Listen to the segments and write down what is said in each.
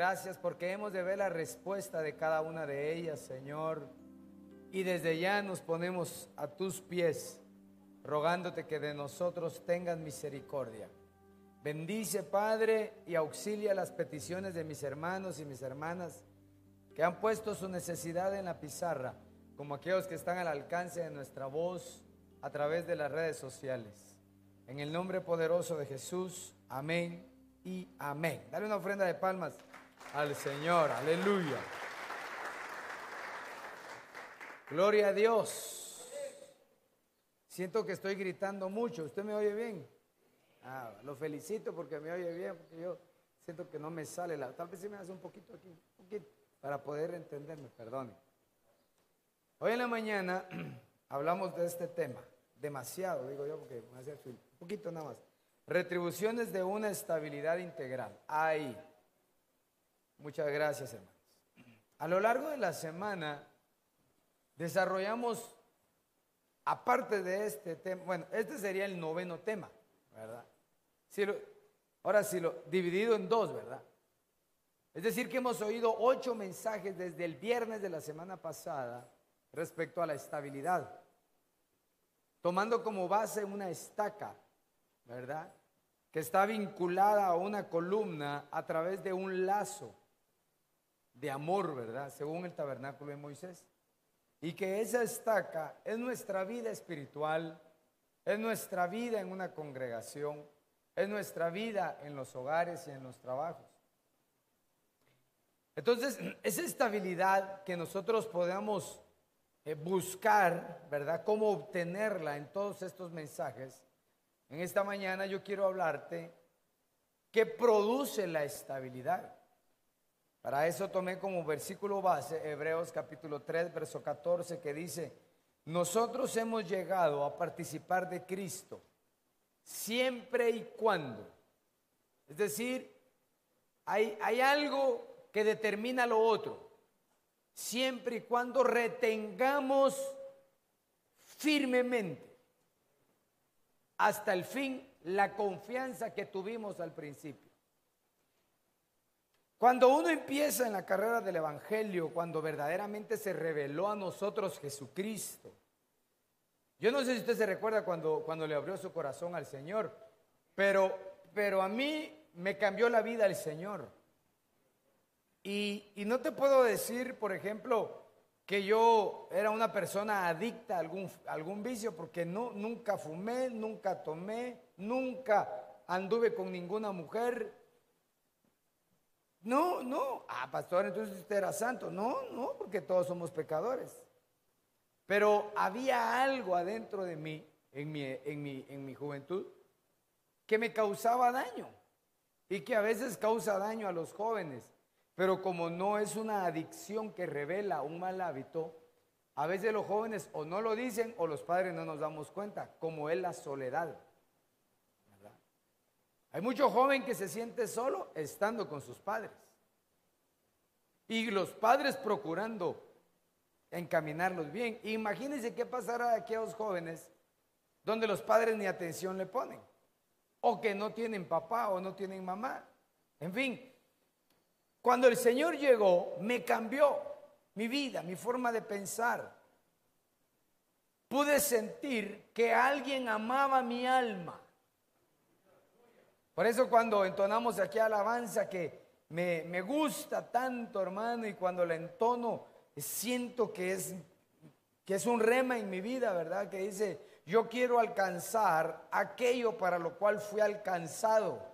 Gracias porque hemos de ver la respuesta de cada una de ellas, Señor. Y desde ya nos ponemos a tus pies, rogándote que de nosotros tengas misericordia. Bendice, Padre, y auxilia las peticiones de mis hermanos y mis hermanas que han puesto su necesidad en la pizarra, como aquellos que están al alcance de nuestra voz a través de las redes sociales. En el nombre poderoso de Jesús, amén y amén. Dale una ofrenda de palmas al Señor, aleluya. Gloria a Dios. Siento que estoy gritando mucho. ¿Usted me oye bien? Ah, lo felicito porque me oye bien, porque yo siento que no me sale la. Tal vez se me hace un poquito aquí, un poquito, para poder entenderme, perdone. Hoy en la mañana hablamos de este tema, demasiado, digo yo, porque me hace un poquito nada más. Retribuciones de una estabilidad integral. Ahí. Muchas gracias, hermanos. A lo largo de la semana desarrollamos, aparte de este tema, bueno, este sería el noveno tema, ¿verdad? ahora sí, lo, dividido en dos, ¿verdad? Es decir, que hemos oído ocho mensajes desde el viernes de la semana pasada respecto a la estabilidad, tomando como base una estaca, ¿verdad? Que está vinculada a una columna a través de un lazo de amor, ¿verdad? Según el tabernáculo de Moisés. Y que esa estaca es nuestra vida espiritual, es nuestra vida en una congregación, es nuestra vida en los hogares y en los trabajos. Entonces, esa estabilidad que nosotros podamos eh, buscar, ¿verdad? Cómo obtenerla en todos estos mensajes. En esta mañana yo quiero hablarte qué produce la estabilidad. Para eso tomé como versículo base Hebreos capítulo 3, verso 14, que dice, nosotros hemos llegado a participar de Cristo siempre y cuando. Es decir, hay, hay algo que determina lo otro. Siempre y cuando retengamos firmemente hasta el fin la confianza que tuvimos al principio. Cuando uno empieza en la carrera del Evangelio, cuando verdaderamente se reveló a nosotros Jesucristo, yo no sé si usted se recuerda cuando, cuando le abrió su corazón al Señor, pero, pero a mí me cambió la vida el Señor. Y, y no te puedo decir, por ejemplo, que yo era una persona adicta a algún, algún vicio, porque no, nunca fumé, nunca tomé, nunca anduve con ninguna mujer, no, no. Ah, pastor, entonces usted era santo. No, no, porque todos somos pecadores. Pero había algo adentro de mí, en mi, en mi, en mi juventud, que me causaba daño y que a veces causa daño a los jóvenes. Pero como no es una adicción que revela un mal hábito, a veces los jóvenes o no lo dicen o los padres no nos damos cuenta, como es la soledad. Hay mucho joven que se siente solo estando con sus padres. Y los padres procurando encaminarlos bien. Imagínense qué pasará a aquellos jóvenes donde los padres ni atención le ponen. O que no tienen papá o no tienen mamá. En fin, cuando el Señor llegó, me cambió mi vida, mi forma de pensar. Pude sentir que alguien amaba mi alma por eso cuando entonamos aquí alabanza que me, gusta tanto, hermano, y cuando la entono, siento que es, que es un rema en mi vida, ¿verdad? Que dice, yo quiero alcanzar aquello para lo cual fui alcanzado.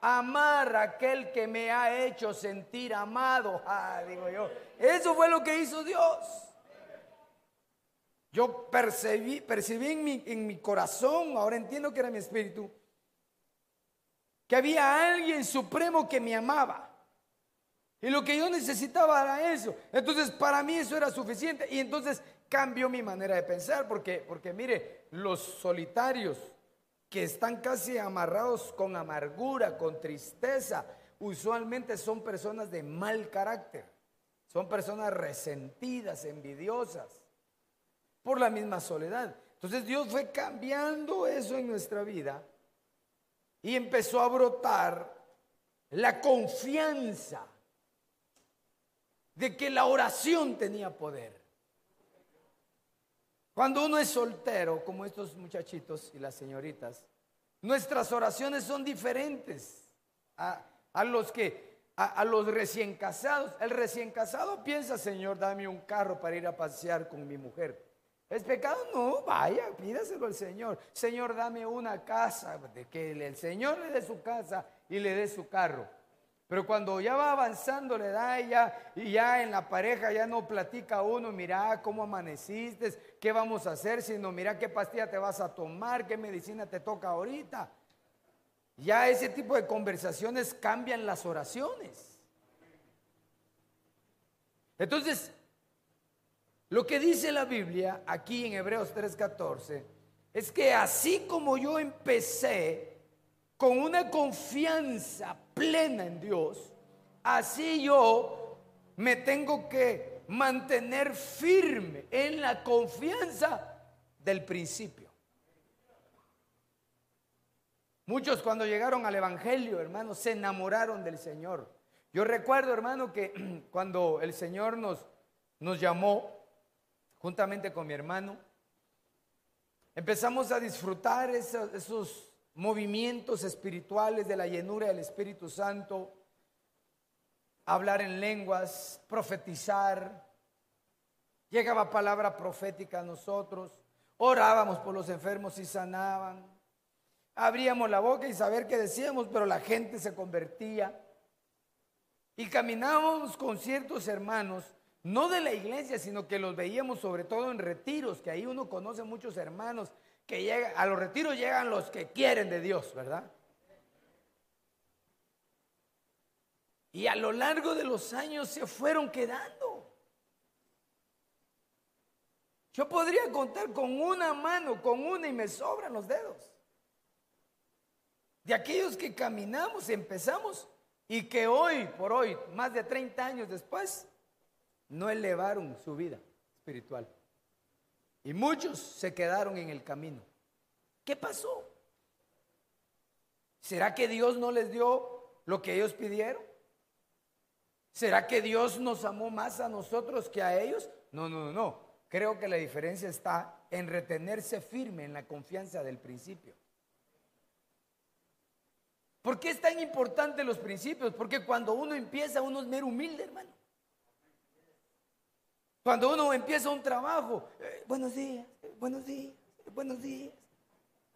Amar a aquel que me ha hecho sentir amado. Ah, digo yo. Eso fue lo que hizo Dios. Yo percibí, percibí en, mi, en mi corazón, ahora entiendo que era mi espíritu, que había alguien supremo que me amaba. Y lo que yo necesitaba era eso. Entonces, para mí eso era suficiente. Y entonces cambió mi manera de pensar, porque, porque mire, los solitarios que están casi amarrados con amargura, con tristeza, usualmente son personas de mal carácter. Son personas resentidas, envidiosas, por la misma soledad. Entonces Dios fue cambiando eso en nuestra vida y empezó a brotar la confianza de que la oración tenía poder. Cuando uno es soltero, como estos muchachitos y las señoritas, nuestras oraciones son diferentes a, los que a, los recién casados. El recién casado piensa, Señor, dame un carro para ir a pasear con mi mujer. ¿Es pecado? No, vaya, pídaselo al Señor. Señor, dame una casa, que el Señor le dé su casa y le dé su carro. Pero cuando ya va avanzando la edad ya, y ya en la pareja ya no platica uno, mira cómo amaneciste, qué vamos a hacer, sino mira qué pastilla te vas a tomar, qué medicina te toca ahorita. Ya ese tipo de conversaciones cambian las oraciones. Entonces, lo que dice la Biblia aquí en Hebreos 3:14 es que así como yo empecé con una confianza plena en Dios, así yo me tengo que mantener firme en la confianza del principio. Muchos cuando llegaron al Evangelio, hermano, se enamoraron del Señor. Yo recuerdo, hermano, que cuando el Señor nos, nos llamó, juntamente con mi hermano, empezamos a disfrutar esos, esos movimientos espirituales de la llenura del Espíritu Santo, hablar en lenguas, profetizar. Llegaba palabra profética a nosotros, orábamos por los enfermos y sanaban. Abríamos la boca y saber qué decíamos, pero la gente se convertía. Y caminábamos con ciertos hermanos, no de la iglesia, sino que los veíamos sobre todo en retiros, que ahí uno conoce muchos hermanos que llega, a los retiros llegan los que quieren de Dios, ¿verdad? Y a lo largo de los años se fueron quedando. Yo podría contar con una mano, con una y me sobran los dedos. De aquellos que caminamos, empezamos y que hoy por hoy, más de 30 años después, no elevaron su vida espiritual. Y muchos se quedaron en el camino. ¿Qué pasó? ¿Será que Dios no les dio lo que ellos pidieron? ¿Será que Dios nos amó más a nosotros que a ellos? No, no, no, no. Creo que la diferencia está en retenerse firme en la confianza del principio. ¿Por qué es tan importante los principios? Porque cuando uno empieza, uno es mero humilde, hermano. Cuando uno empieza un trabajo, eh, buenos días, buenos días, buenos días.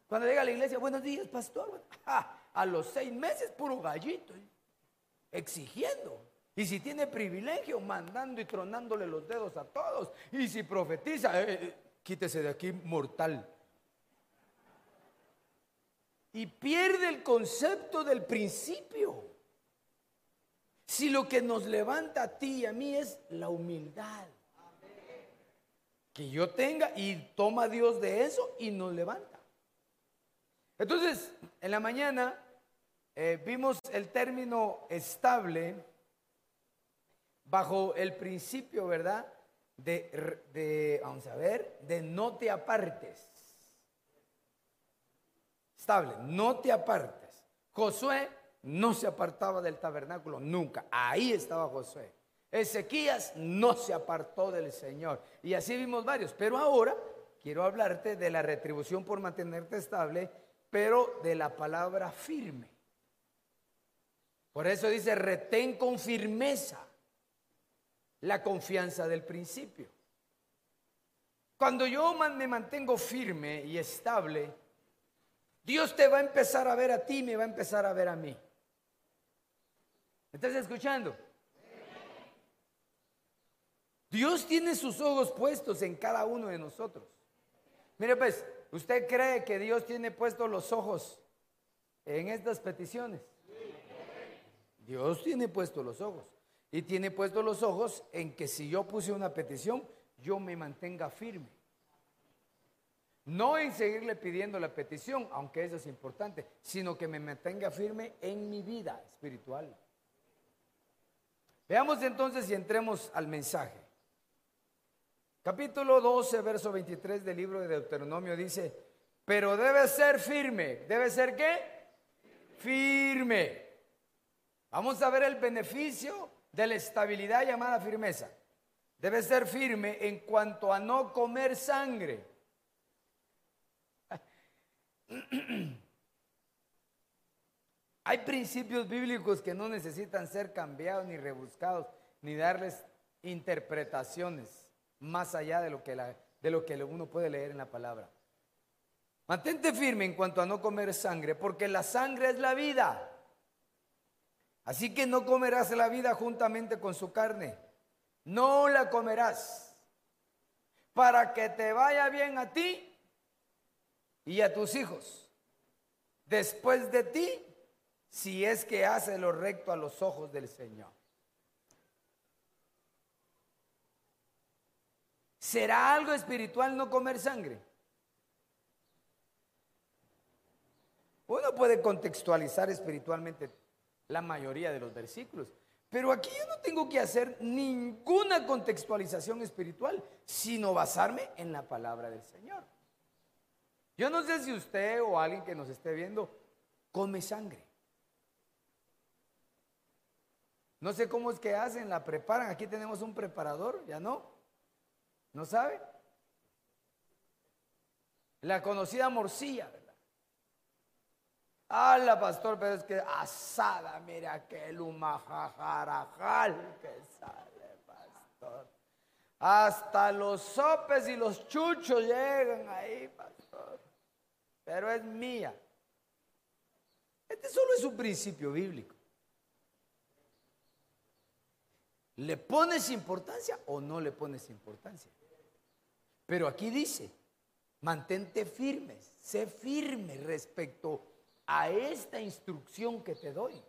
Cuando llega a la iglesia, buenos días, pastor. a los seis meses, puro gallito, ¿eh? exigiendo. Y si tiene privilegio, mandando y tronándole los dedos a todos. Y si profetiza, eh, quítese de aquí, mortal. Y pierde el concepto del principio. Si lo que nos levanta a ti y a mí es la humildad que yo tenga y toma Dios de eso y nos levanta. Entonces, en la mañana eh, vimos el término estable bajo el principio, ¿verdad? De, de, vamos a ver, de no te apartes. Estable, no te apartes. Josué no se apartaba del tabernáculo nunca. Ahí estaba Josué. Ezequías no se apartó del Señor. Y así vimos varios. Pero ahora quiero hablarte de la retribución por mantenerte estable, pero de la palabra firme. Por eso dice, retén con firmeza la confianza del principio. Cuando yo me mantengo firme y estable, Dios te va a empezar a ver a ti y me va a empezar a ver a mí. ¿Estás escuchando? Dios tiene sus ojos puestos en cada uno de nosotros. Mire pues, ¿usted cree que Dios tiene puestos los ojos en estas peticiones? Dios tiene puestos los ojos. Y tiene puestos los ojos en que si yo puse una petición, yo me mantenga firme. No en seguirle pidiendo la petición, aunque eso es importante, sino que me mantenga firme en mi vida espiritual. Veamos entonces y entremos al mensaje. Capítulo 12, verso 23 del libro de Deuteronomio dice, pero debe ser firme. ¿Debe ser qué? Firme. Vamos a ver el beneficio de la estabilidad llamada firmeza. Debe ser firme en cuanto a no comer sangre. Hay principios bíblicos que no necesitan ser cambiados ni rebuscados, ni darles interpretaciones más allá de lo que, de lo que uno puede leer en la palabra. Mantente firme en cuanto a no comer sangre, porque la sangre es la vida. Así que no comerás la vida juntamente con su carne. No la comerás. Para que te vaya bien a ti y a tus hijos. Después de ti, si es que hace lo recto a los ojos del Señor. ¿Será algo espiritual no comer sangre? Uno puede contextualizar espiritualmente la mayoría de los versículos, pero aquí yo no tengo que hacer ninguna contextualización espiritual, sino basarme en la palabra del Señor. Yo no sé si usted o alguien que nos esté viendo come sangre. No sé cómo es que hacen, la preparan. Aquí tenemos un preparador, ¿ya no? ¿No sabe? La conocida morcilla, ¿verdad? la pastor, pero es que asada, mira aquel humajajarajal que sale, pastor. Hasta los sopes y los chuchos llegan ahí, pastor. Pero es mía. Este solo es un principio bíblico. ¿Le pones importancia o no le pones importancia? Pero aquí dice, mantente firme, sé firme respecto a esta instrucción que te doy.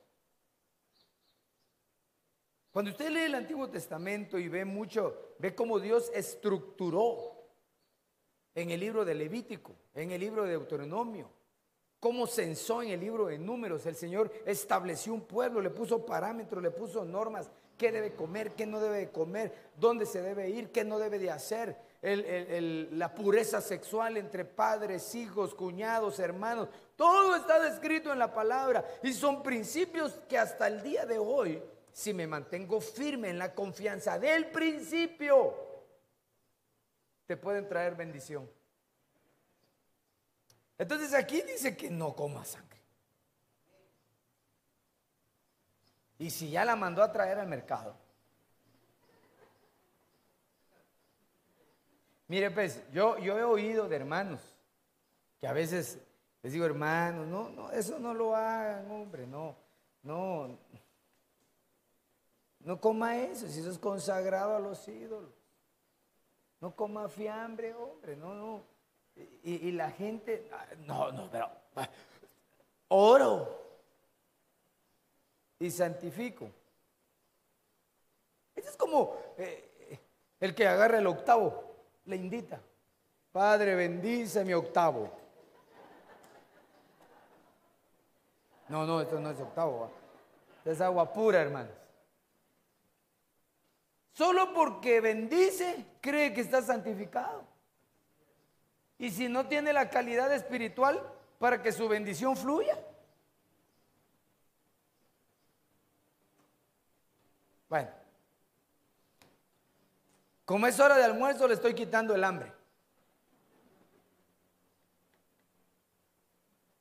Cuando usted lee el Antiguo Testamento y ve mucho, ve cómo Dios estructuró en el libro de Levítico, en el libro de Deuteronomio, cómo censó en el libro de Números, el Señor estableció un pueblo, le puso parámetros, le puso normas, qué debe comer, qué no debe comer, dónde se debe ir, qué no debe de hacer, la pureza sexual entre padres, hijos, cuñados, hermanos, todo está descrito en la palabra y son principios que hasta el día de hoy, si me mantengo firme en la confianza del principio, te pueden traer bendición. Entonces aquí dice que no coma sangre. Y si ya la mandó a traer al mercado. Mire, pues, yo, yo he oído de hermanos que a veces les digo, hermanos, no, no, eso no lo hagan, hombre, no, no, no coma eso, si eso es consagrado a los ídolos. No coma fiambre, hombre, no, no. Y, la gente, no, no, pero oro y santifico. Este es como eh, el que agarra el octavo, le invita. Padre, bendice mi octavo. No, no, esto no es octavo. es agua pura, hermanos. Solo porque bendice, cree que está santificado. Y si no tiene la calidad espiritual para que su bendición fluya, Bueno, como es hora de almuerzo, le estoy quitando el hambre.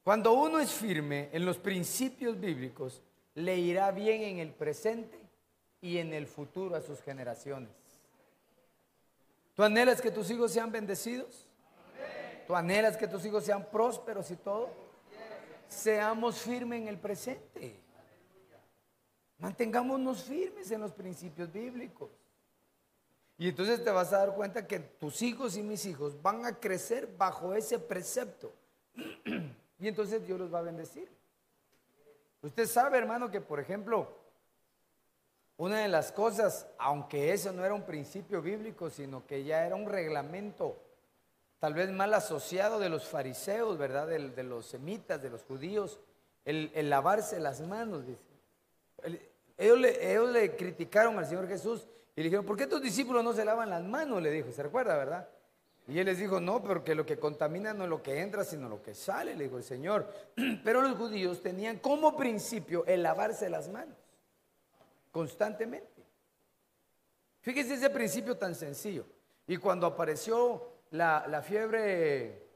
Cuando uno es firme en los principios bíblicos, le irá bien en el presente y en el futuro a sus generaciones. ¿Tú anhelas que tus hijos sean bendecidos? ¿Tú anhelas que tus hijos sean prósperos y todo? Seamos firmes en el presente. Mantengámonos firmes en los principios bíblicos. Y entonces te vas a dar cuenta que tus hijos y mis hijos van a crecer bajo ese precepto. y entonces Dios los va a bendecir. Usted sabe, hermano, que por ejemplo, una de las cosas, aunque eso no era un principio bíblico, sino que ya era un reglamento tal vez mal asociado de los fariseos, ¿verdad? De, los semitas, de los judíos, el, el lavarse las manos, dice. Ellos le, criticaron al Señor Jesús y le dijeron, ¿por qué tus discípulos no se lavan las manos? Le dijo, ¿se recuerda, verdad? Y él les dijo, no, porque lo que contamina no es lo que entra, sino lo que sale, le dijo el Señor. Pero los judíos tenían como principio el lavarse las manos. constantemente. Fíjese ese principio tan sencillo. Y cuando apareció la, la fiebre,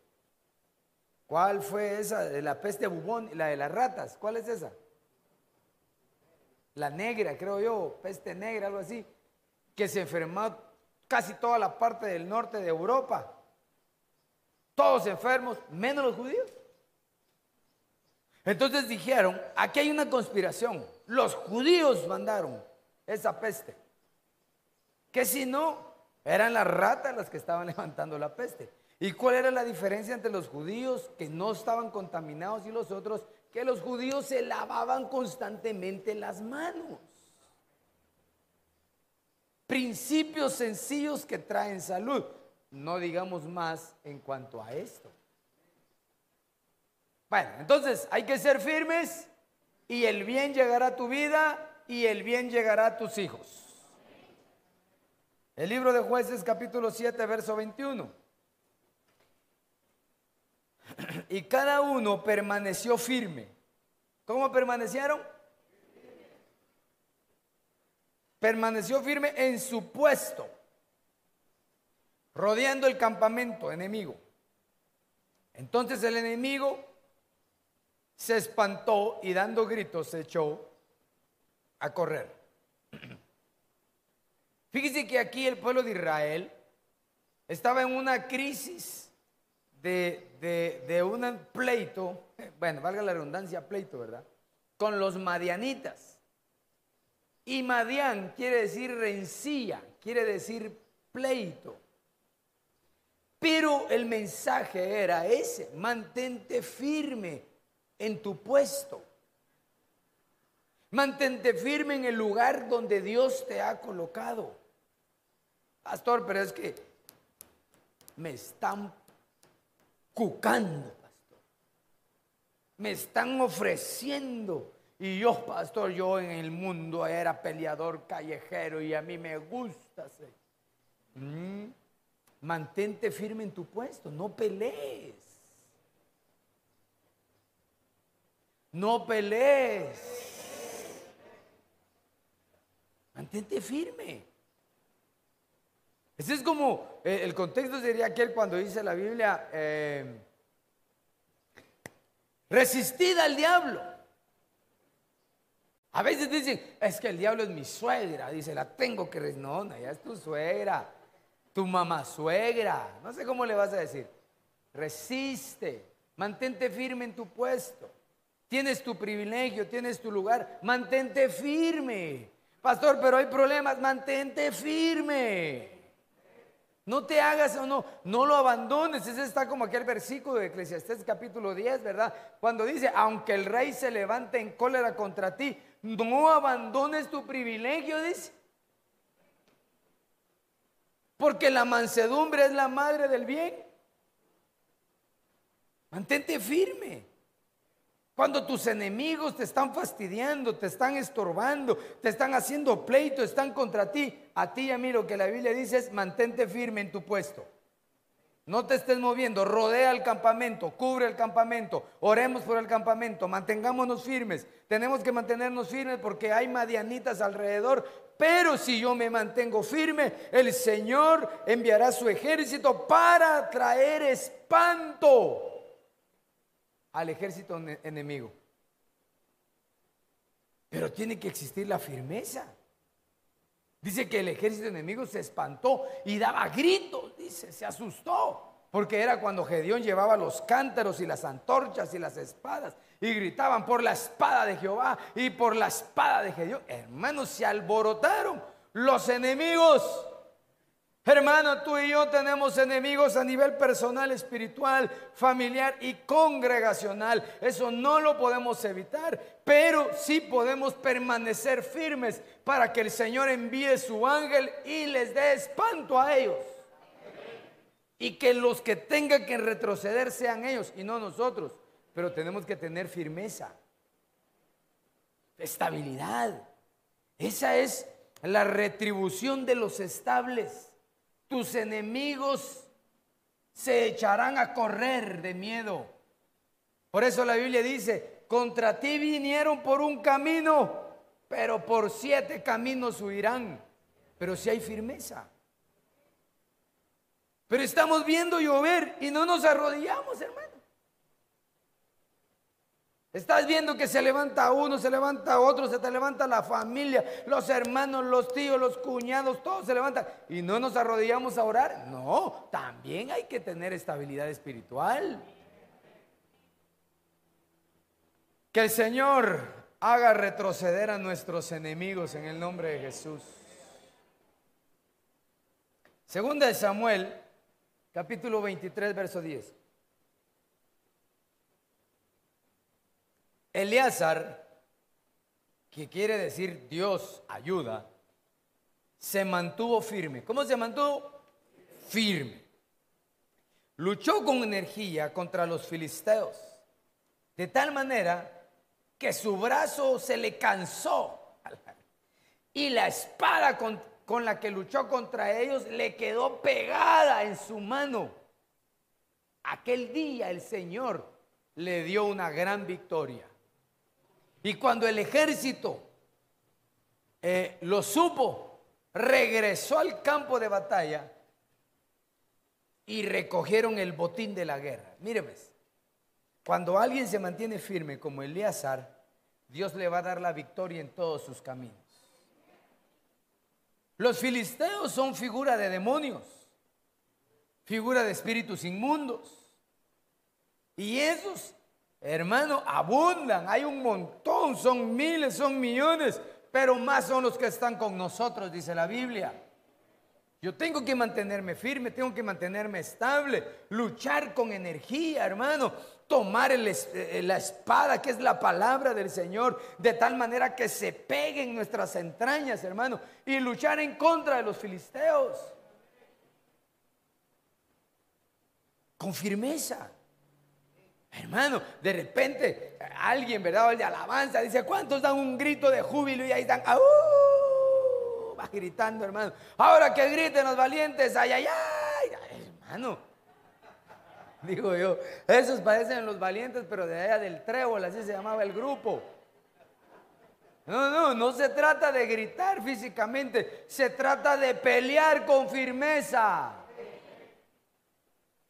¿cuál fue esa? De la peste bubón, la de las ratas, ¿cuál es esa? La negra, creo yo, peste negra, algo así, que se enfermó casi toda la parte del norte de Europa. Todos enfermos, menos los judíos. Entonces dijeron, aquí hay una conspiración. Los judíos mandaron esa peste. Que si no, eran las ratas las que estaban levantando la peste. ¿Y cuál era la diferencia entre los judíos que no estaban contaminados y los otros? Que los judíos se lavaban constantemente las manos. Principios sencillos que traen salud. No digamos más en cuanto a esto. Bueno, entonces hay que ser firmes y el bien llegará a tu vida y el bien llegará a tus hijos. El libro de jueces capítulo 7, verso 21. Y cada uno permaneció firme. ¿Cómo permanecieron? Permaneció firme en su puesto, rodeando el campamento enemigo. Entonces el enemigo se espantó y dando gritos se echó a correr. Fíjese que aquí el pueblo de Israel estaba en una crisis de, de, un pleito, bueno, valga la redundancia, pleito, ¿verdad? Con los madianitas. Y Madián quiere decir rencilla, quiere decir pleito. Pero el mensaje era ese, mantente firme en tu puesto. Mantente firme en el lugar donde Dios te ha colocado. Pastor, pero es que me están cucando, pastor. Me están ofreciendo. Y yo, pastor, yo en el mundo era peleador callejero y a mí me gusta. Mm, mantente firme en tu puesto, no pelees. No pelees. Mantente firme. Ese es como, eh, el contexto sería aquel cuando dice la Biblia, eh, resistid al diablo. A veces dicen, es que el diablo es mi suegra, dice, la tengo que... No, no, ya es tu suegra, tu mamá suegra, no sé cómo le vas a decir. Resiste, mantente firme en tu puesto. Tienes tu privilegio, tienes tu lugar. Mantente firme. Pastor, pero hay problemas. Mantente firme. No te hagas o no, no lo abandones. Ese está como aquel versículo de Eclesiastés capítulo 10, ¿verdad? Cuando dice, aunque el rey se levante en cólera contra ti, no abandones tu privilegio, dice. Porque la mansedumbre es la madre del bien. Mantente firme. Cuando tus enemigos te están fastidiando, te están estorbando, te están haciendo pleito, están contra ti, a ti y a mí lo que la Biblia dice es mantente firme en tu puesto. No te estés moviendo, rodea el campamento, cubre el campamento, oremos por el campamento, mantengámonos firmes. Tenemos que mantenernos firmes porque hay madianitas alrededor, pero si yo me mantengo firme, el Señor enviará su ejército para traer espanto al ejército enemigo. Pero tiene que existir la firmeza. Dice que el ejército enemigo se espantó y daba gritos, dice, se asustó. Porque era cuando Gedeón llevaba los cántaros y las antorchas y las espadas y gritaban por la espada de Jehová y por la espada de Gedeón. Hermanos, se alborotaron los enemigos. Hermano, tú y yo tenemos enemigos a nivel personal, espiritual, familiar y congregacional. Eso no lo podemos evitar, pero sí podemos permanecer firmes para que el Señor envíe su ángel y les dé espanto a ellos. Y que los que tengan que retroceder sean ellos y no nosotros. Pero tenemos que tener firmeza, estabilidad. Esa es la retribución de los estables tus enemigos se echarán a correr de miedo. Por eso la Biblia dice, contra ti vinieron por un camino pero por siete caminos huirán, pero si hay firmeza. Pero estamos viendo llover y no nos arrodillamos, hermano. Estás viendo que se levanta uno, se levanta otro, se te levanta la familia, los hermanos, los tíos, los cuñados, todos se levantan. ¿Y no nos arrodillamos a orar? No, también hay que tener estabilidad espiritual. Que el Señor haga retroceder a nuestros enemigos en el nombre de Jesús. Segunda de Samuel, capítulo 23, verso 10. Eleazar, que quiere decir Dios ayuda, se mantuvo firme. ¿Cómo se mantuvo? Firme. Luchó con energía contra los filisteos, de tal manera que su brazo se le cansó y la espada con, con la que luchó contra ellos le quedó pegada en su mano. Aquel día el Señor le dio una gran victoria. Y cuando el ejército eh, lo supo, regresó al campo de batalla y recogieron el botín de la guerra. Mire cuando alguien se mantiene firme como Eleazar, Dios le va a dar la victoria en todos sus caminos. Los filisteos son figura de demonios, figura de espíritus inmundos. Y esos Hermano, abundan, hay un montón, son miles, son millones, pero más son los que están con nosotros, dice la Biblia. Yo tengo que mantenerme firme, tengo que mantenerme estable, luchar con energía, hermano, tomar eh, la espada que es la palabra del Señor, de tal manera que se pegue en nuestras entrañas, hermano, y luchar en contra de los filisteos. Con firmeza. Hermano, de repente alguien, ¿verdad? El de alabanza dice, ¿cuántos dan un grito de júbilo y ahí están, Va gritando, hermano. Ahora que griten los valientes, ay, ay, ay, hermano. Digo yo, esos parecen los valientes, pero de allá del trébol, así se llamaba el grupo. No, no, no se trata de gritar físicamente, se trata de pelear con firmeza.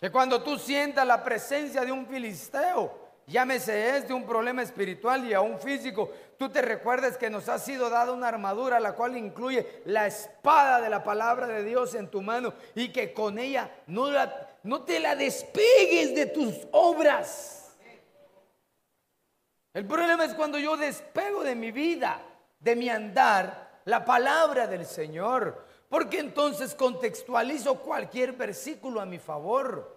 Que cuando tú sientas la presencia de un filisteo, llámese este un problema espiritual y a un físico, tú te recuerdes que nos ha sido dada una armadura la cual incluye la espada de la palabra de Dios en tu mano y que con ella no, no te la despegues de tus obras. El problema es cuando yo despego de mi vida, de mi andar, la palabra del Señor. Porque entonces contextualizo cualquier versículo a mi favor.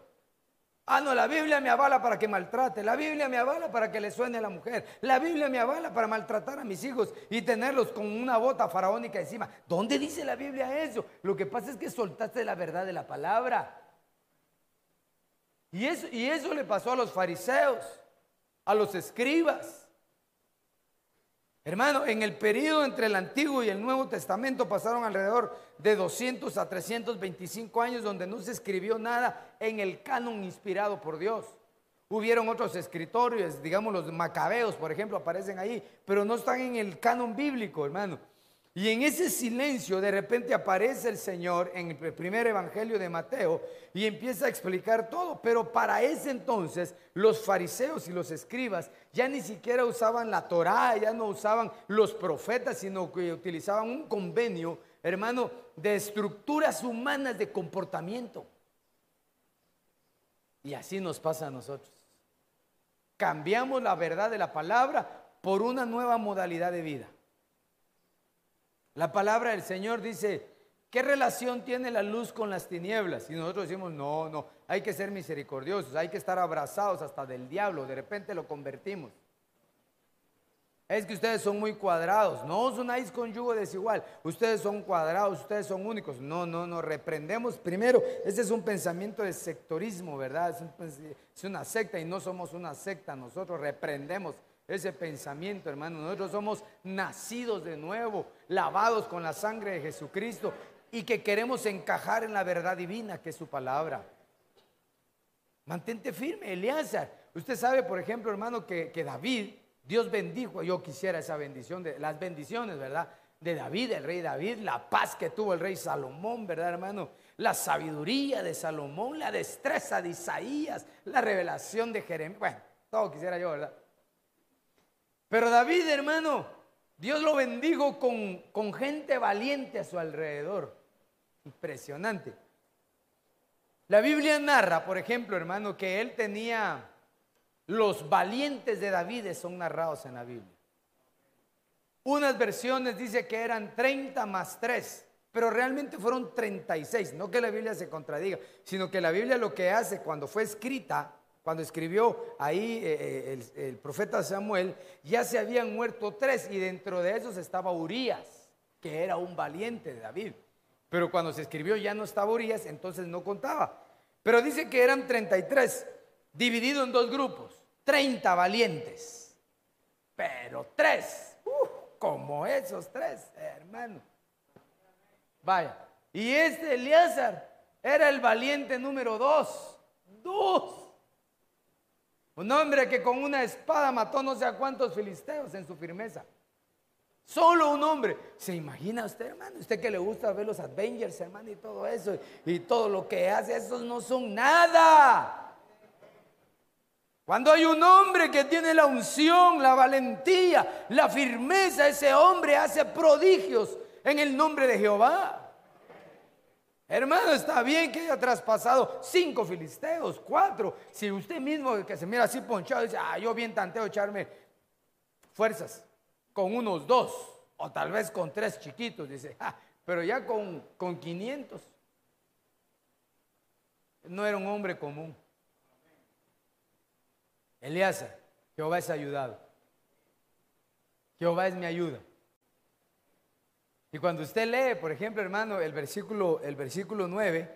Ah, no, la Biblia me avala para que maltrate, la Biblia me avala para que le suene a la mujer, la Biblia me avala para maltratar a mis hijos y tenerlos con una bota faraónica encima. ¿Dónde dice la Biblia eso? Lo que pasa es que soltaste la verdad de la palabra. Y eso, y eso le pasó a los fariseos, a los escribas. Hermano, en el periodo entre el Antiguo y el Nuevo Testamento pasaron alrededor de 200 a 325 años donde no se escribió nada en el canon inspirado por Dios. Hubieron otros escritorios, digamos los macabeos, por ejemplo, aparecen ahí, pero no están en el canon bíblico, hermano. Y en ese silencio de repente aparece el Señor en el primer evangelio de Mateo y empieza a explicar todo. Pero para ese entonces los fariseos y los escribas ya ni siquiera usaban la Torá, ya no usaban los profetas, sino que utilizaban un convenio, hermano, de estructuras humanas de comportamiento. Y así nos pasa a nosotros. Cambiamos la verdad de la palabra por una nueva modalidad de vida. La palabra del Señor dice, ¿qué relación tiene la luz con las tinieblas? Y nosotros decimos, no, no, hay que ser misericordiosos, hay que estar abrazados hasta del diablo, de repente lo convertimos. Es que ustedes son muy cuadrados, no os unáis con yugo desigual, ustedes son cuadrados, ustedes son únicos. No, no, no, reprendemos primero, ese es un pensamiento de sectorismo, ¿verdad? Es, una secta y no somos una secta, nosotros reprendemos ese pensamiento, hermano. Nosotros somos nacidos de nuevo, lavados con la sangre de Jesucristo y que queremos encajar en la verdad divina que es su palabra. Mantente firme, Eleazar. Usted sabe, por ejemplo, hermano, que, que David, Dios bendijo, yo quisiera esa bendición, de las bendiciones, ¿verdad? De David, el rey David, la paz que tuvo el rey Salomón, ¿verdad, hermano? La sabiduría de Salomón, la destreza de Isaías, la revelación de Jeremías. Bueno, todo quisiera yo, ¿verdad? Pero David, hermano, Dios lo bendijo con, con gente valiente a su alrededor. Impresionante. La Biblia narra, por ejemplo, hermano, que él tenía los valientes de David son narrados en la Biblia. Unas versiones dice que eran 30 más 3, pero realmente fueron 36. No que la Biblia se contradiga, sino que la Biblia lo que hace cuando fue escrita, cuando escribió ahí eh, eh, el, profeta Samuel, ya se habían muerto tres y dentro de esos estaba Urias, que era un valiente de David. Pero cuando se escribió ya no estaba Urias, entonces no contaba. Pero dice que eran 33, dividido en dos grupos. 30 valientes, pero tres, uh, como esos tres, hermano. Vaya, y este Elíasar era el valiente número dos, dos. Un hombre que con una espada mató no sé a cuántos filisteos en su firmeza. Solo un hombre. ¿Se imagina usted, hermano? Usted que le gusta ver los Avengers, hermano, y todo eso, y todo lo que hace, esos no son nada. Cuando hay un hombre que tiene la unción, la valentía, la firmeza, ese hombre hace prodigios en el nombre de Jehová. Hermano, está bien que haya traspasado cinco filisteos, cuatro. Si usted mismo que se mira así ponchado dice, ah, yo bien tanteo echarme fuerzas con unos dos, o tal vez con tres chiquitos, dice, ah, pero ya con, con 500. No era un hombre común. Elías, Jehová es ayudado. Jehová es mi ayuda. Y cuando usted lee, por ejemplo, hermano, el versículo, el versículo 9,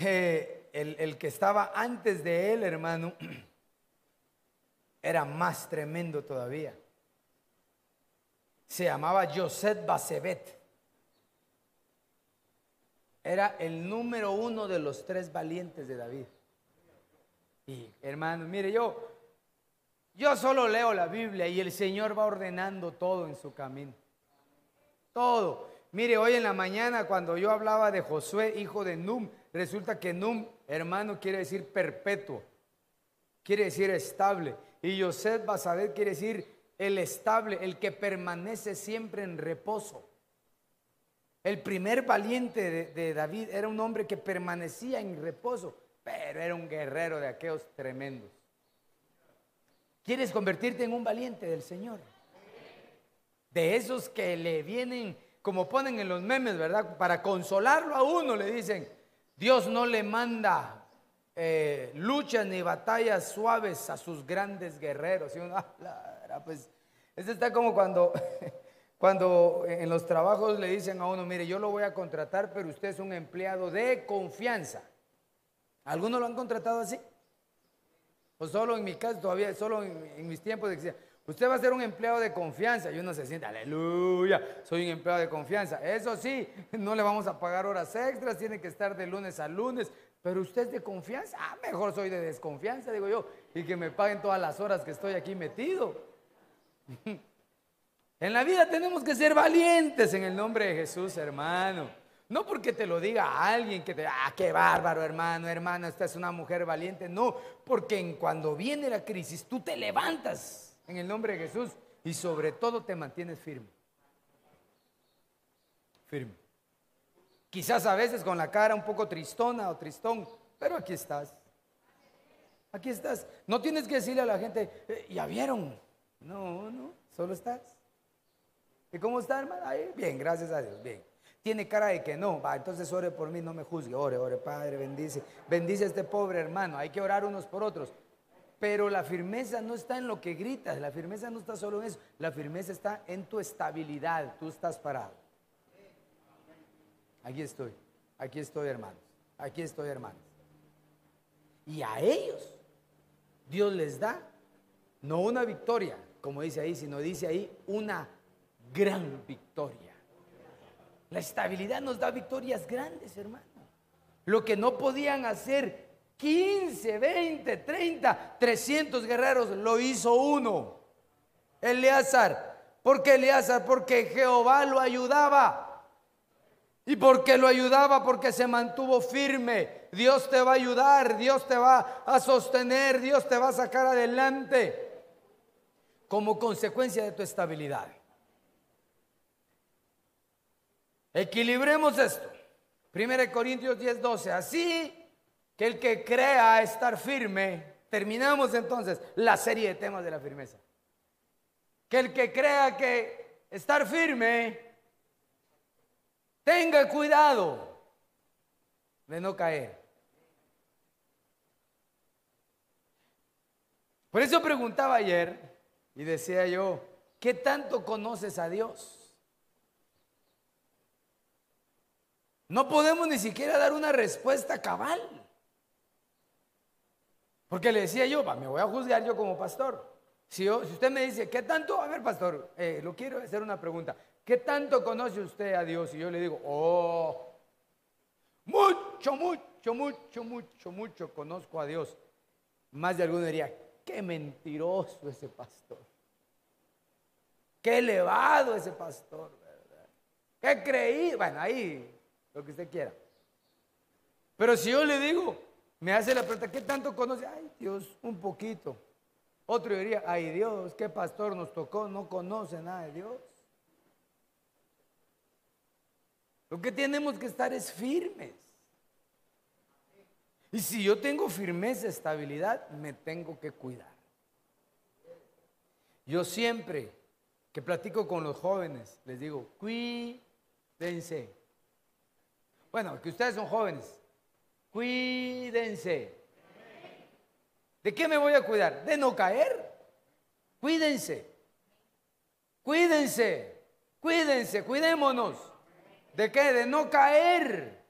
eh, el, que estaba antes de él, hermano, era más tremendo todavía. Se llamaba Joseph Basebet. Era el número uno de los tres valientes de David. Y hermano, mire, yo, yo solo leo la Biblia y el Señor va ordenando todo en su camino. Todo. Mire, hoy en la mañana cuando yo hablaba de Josué, hijo de Num, resulta que Num, hermano, quiere decir perpetuo. Quiere decir estable. Y José Basadet quiere decir el estable, el que permanece siempre en reposo. El primer valiente de, de David era un hombre que permanecía en reposo pero era un guerrero de aquellos tremendos. ¿Quieres convertirte en un valiente del Señor? De esos que le vienen, como ponen en los memes, ¿verdad? Para consolarlo a uno le dicen, Dios no le manda eh, luchas ni batallas suaves a sus grandes guerreros. Y uno, ah, pues, este está como cuando, cuando en los trabajos le dicen a uno, mire, yo lo voy a contratar, pero usted es un empleado de confianza. ¿Algunos lo han contratado así? O solo en mi caso, todavía, solo en, mis tiempos decía, usted va a ser un empleado de confianza. Y uno se siente, aleluya, soy un empleado de confianza. Eso sí, no le vamos a pagar horas extras, tiene que estar de lunes a lunes. Pero usted es de confianza. Ah, mejor soy de desconfianza, digo yo. Y que me paguen todas las horas que estoy aquí metido. en la vida tenemos que ser valientes en el nombre de Jesús, hermano. No porque te lo diga alguien que te, ah, qué bárbaro hermano, hermana, esta es una mujer valiente. No, porque en cuando viene la crisis tú te levantas en el nombre de Jesús y sobre todo te mantienes firme. Firme. Quizás a veces con la cara un poco tristona o tristón, pero aquí estás. Aquí estás. No tienes que decirle a la gente, eh, ya vieron. No, no, solo estás. ¿Y cómo está, hermano? bien, gracias a Dios, bien tiene cara de que no, va, entonces ore por mí, no me juzgue, ore, ore, Padre, bendice, bendice a este pobre hermano, hay que orar unos por otros. Pero la firmeza no está en lo que gritas, la firmeza no está solo en eso, la firmeza está en tu estabilidad, tú estás parado. Aquí estoy, aquí estoy hermanos, aquí estoy hermanos. Y a ellos Dios les da no una victoria, como dice ahí, sino dice ahí una gran victoria. La estabilidad nos da victorias grandes, hermano. Lo que no podían hacer 15, 20, 30, 300 guerreros, lo hizo uno. Eleazar. ¿Por qué Eleazar? Porque Jehová lo ayudaba. ¿Y por qué lo ayudaba? Porque se mantuvo firme. Dios te va a ayudar, Dios te va a sostener, Dios te va a sacar adelante como consecuencia de tu estabilidad. Equilibremos esto. 1 Corintios 10, 12. Así que el que crea estar firme, terminamos entonces la serie de temas de la firmeza. Que el que crea que estar firme, tenga cuidado de no caer. Por eso preguntaba ayer y decía yo, ¿qué tanto conoces a Dios? No podemos ni siquiera dar una respuesta cabal. Porque le decía yo, me voy a juzgar yo como pastor. Si, usted me dice, ¿qué tanto? A ver, pastor, eh, lo quiero hacer una pregunta. ¿Qué tanto conoce usted a Dios? Y yo le digo, oh, mucho, mucho, mucho, mucho, mucho conozco a Dios. Más de alguno diría, qué mentiroso ese pastor. Qué elevado ese pastor. Qué creído. Bueno, ahí lo que usted quiera. Pero si yo le digo, me hace la pregunta, ¿qué tanto conoce? Ay, Dios, un poquito. Otro diría, ay Dios, qué pastor nos tocó, no conoce nada de Dios. Lo que tenemos que estar es firmes. Y si yo tengo firmeza, estabilidad, me tengo que cuidar. Yo siempre que platico con los jóvenes, les digo, cuídense. Bueno, que ustedes son jóvenes. Cuídense. ¿De qué me voy a cuidar? De no caer. Cuídense. Cuídense. Cuídense. Cuidémonos. ¿De qué? De no caer.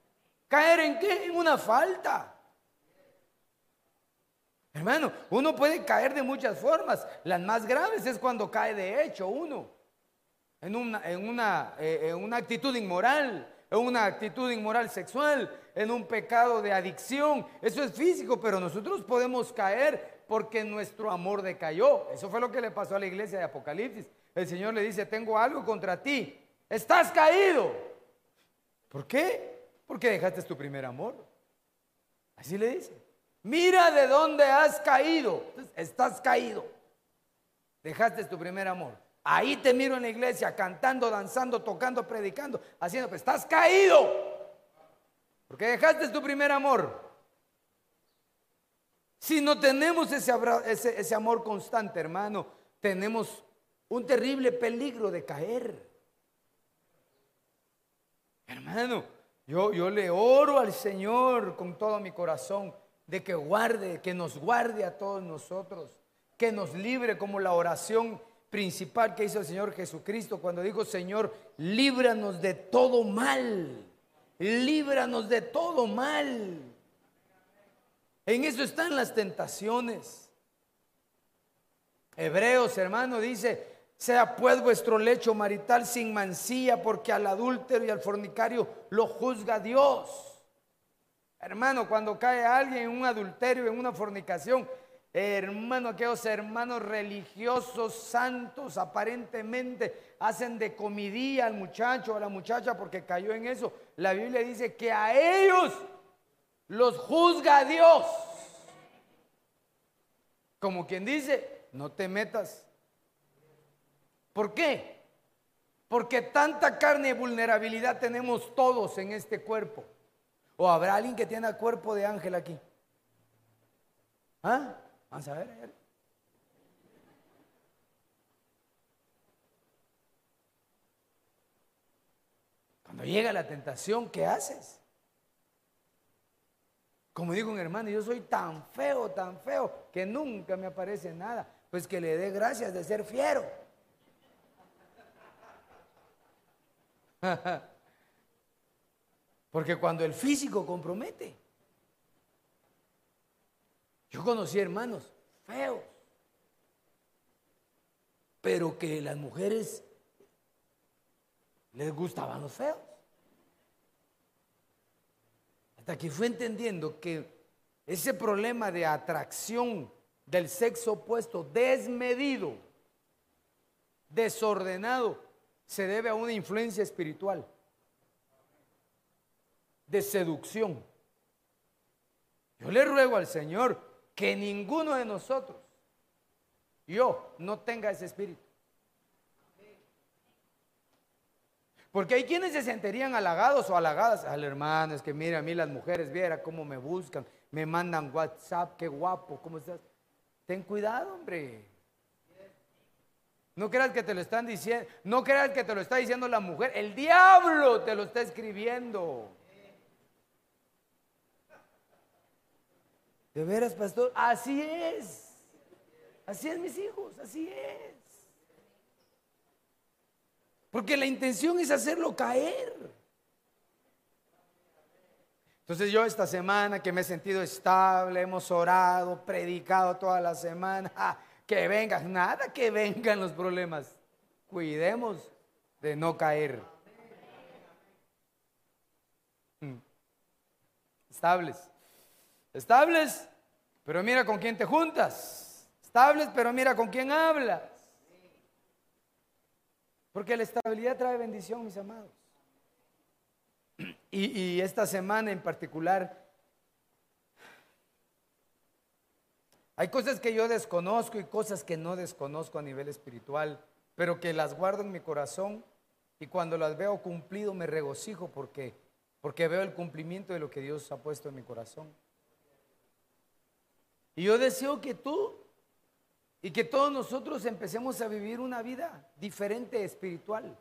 ¿Caer en qué? En una falta. Hermano, uno puede caer de muchas formas. Las más graves es cuando cae de hecho uno. En una, en una, eh, en una actitud inmoral en una actitud inmoral sexual, en un pecado de adicción. Eso es físico, pero nosotros podemos caer porque nuestro amor decayó. Eso fue lo que le pasó a la iglesia de Apocalipsis. El Señor le dice, tengo algo contra ti. Estás caído. ¿Por qué? Porque dejaste tu primer amor. Así le dice. Mira de dónde has caído. estás caído. Dejaste tu primer amor. Ahí te miro en la iglesia cantando, danzando, tocando, predicando, haciendo, pero estás caído. Porque dejaste tu primer amor. Si no tenemos ese, amor constante, hermano, tenemos un terrible peligro de caer. Hermano, yo, yo le oro al Señor con todo mi corazón de que guarde, que nos guarde a todos nosotros, que nos libre como la oración principal que hizo el Señor Jesucristo cuando dijo, Señor, líbranos de todo mal, líbranos de todo mal. En eso están las tentaciones. Hebreos, hermano, dice, sea pues vuestro lecho marital sin mancilla, porque al adúltero y al fornicario lo juzga Dios. Hermano, cuando cae alguien en un adulterio, en una fornicación, Hermano, aquellos hermanos religiosos, santos, aparentemente hacen de comidía al muchacho o a la muchacha porque cayó en eso. La Biblia dice que a ellos los juzga Dios. Como quien dice, no te metas. ¿Por qué? Porque tanta carne y vulnerabilidad tenemos todos en este cuerpo. ¿O habrá alguien que tiene cuerpo de ángel aquí? ¿Ah? Vamos a ver. Cuando llega la tentación, ¿qué haces? Como digo un hermano, yo soy tan feo, tan feo, que nunca me aparece nada. Pues que le dé gracias de ser fiero. Porque cuando el físico compromete, yo conocí hermanos feos, pero que las mujeres les gustaban los feos. Hasta que fue entendiendo que ese problema de atracción del sexo opuesto desmedido desordenado, se debe a una influencia espiritual de seducción. Yo le ruego al Señor que ninguno de nosotros, yo, no tenga ese espíritu. Porque hay quienes se sentirían halagados o halagadas. Al hermano, es que mira, a mí las mujeres, viera cómo me buscan, me mandan WhatsApp, qué guapo, ¿cómo estás? Ten cuidado, hombre. No creas que te lo están diciendo, no creas que te lo está diciendo la mujer, el diablo te lo está escribiendo. ¿De veras, pastor? Así es. Así es, mis hijos, así es. Porque la intención es hacerlo caer. Entonces yo esta semana que me he sentido estable, hemos orado, predicado toda la semana, que vengan, nada que vengan los problemas. Cuidemos de no caer. Mm. Estables. Estables, pero mira con quién te juntas. Estables, pero mira con quién hablas. Porque la estabilidad trae bendición, mis amados. Y, y esta semana en particular, hay cosas que yo desconozco y cosas que no desconozco a nivel espiritual, pero que las guardo en mi corazón y cuando las veo cumplido me regocijo porque, porque veo el cumplimiento de lo que Dios ha puesto en mi corazón. Y yo deseo que tú y que todos nosotros empecemos a vivir una vida diferente espiritual.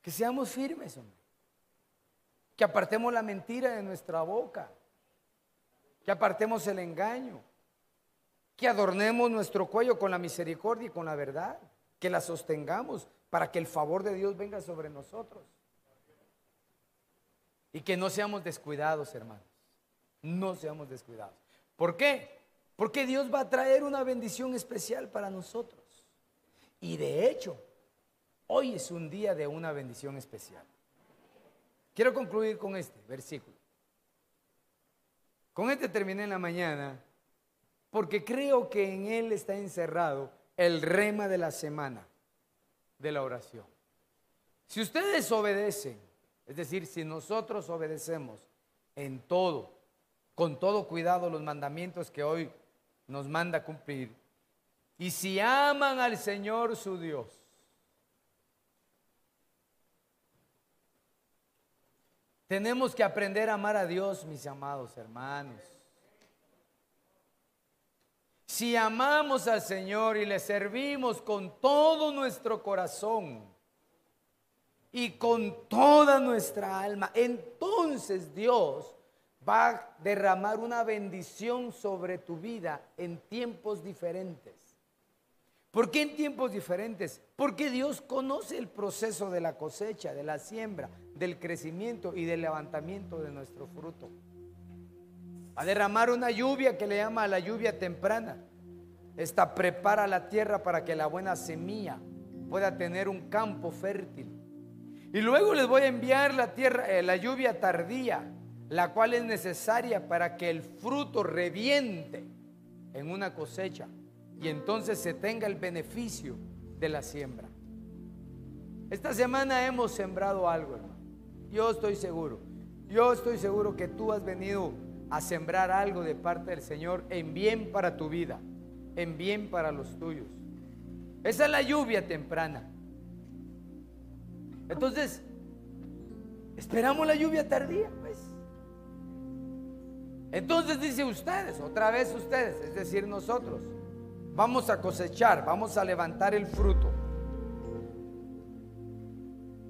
Que seamos firmes, hombre. Que apartemos la mentira de nuestra boca. Que apartemos el engaño. Que adornemos nuestro cuello con la misericordia y con la verdad. Que la sostengamos para que el favor de Dios venga sobre nosotros. Y que no seamos descuidados, hermanos. No seamos descuidados. ¿Por qué? Porque Dios va a traer una bendición especial para nosotros. Y de hecho, hoy es un día de una bendición especial. Quiero concluir con este versículo. Con este terminé en la mañana porque creo que en él está encerrado el rema de la semana de la oración. Si ustedes obedecen, es decir, si nosotros obedecemos en todo, con todo cuidado los mandamientos que hoy nos manda cumplir. Y si aman al Señor su Dios, tenemos que aprender a amar a Dios, mis amados hermanos. Si amamos al Señor y le servimos con todo nuestro corazón y con toda nuestra alma, entonces Dios va a derramar una bendición sobre tu vida en tiempos diferentes. ¿Por qué en tiempos diferentes? Porque Dios conoce el proceso de la cosecha, de la siembra, del crecimiento y del levantamiento de nuestro fruto. Va a derramar una lluvia que le llama la lluvia temprana. Esta prepara la tierra para que la buena semilla pueda tener un campo fértil. Y luego les voy a enviar la tierra, eh, la lluvia tardía, la cual es necesaria para que el fruto reviente en una cosecha y entonces se tenga el beneficio de la siembra. Esta semana hemos sembrado algo, hermano. Yo estoy seguro. Yo estoy seguro que tú has venido a sembrar algo de parte del Señor en bien para tu vida, en bien para los tuyos. Esa es la lluvia temprana. Entonces, esperamos la lluvia tardía. Entonces dice ustedes, otra vez ustedes, es decir, nosotros, vamos a cosechar, vamos a levantar el fruto.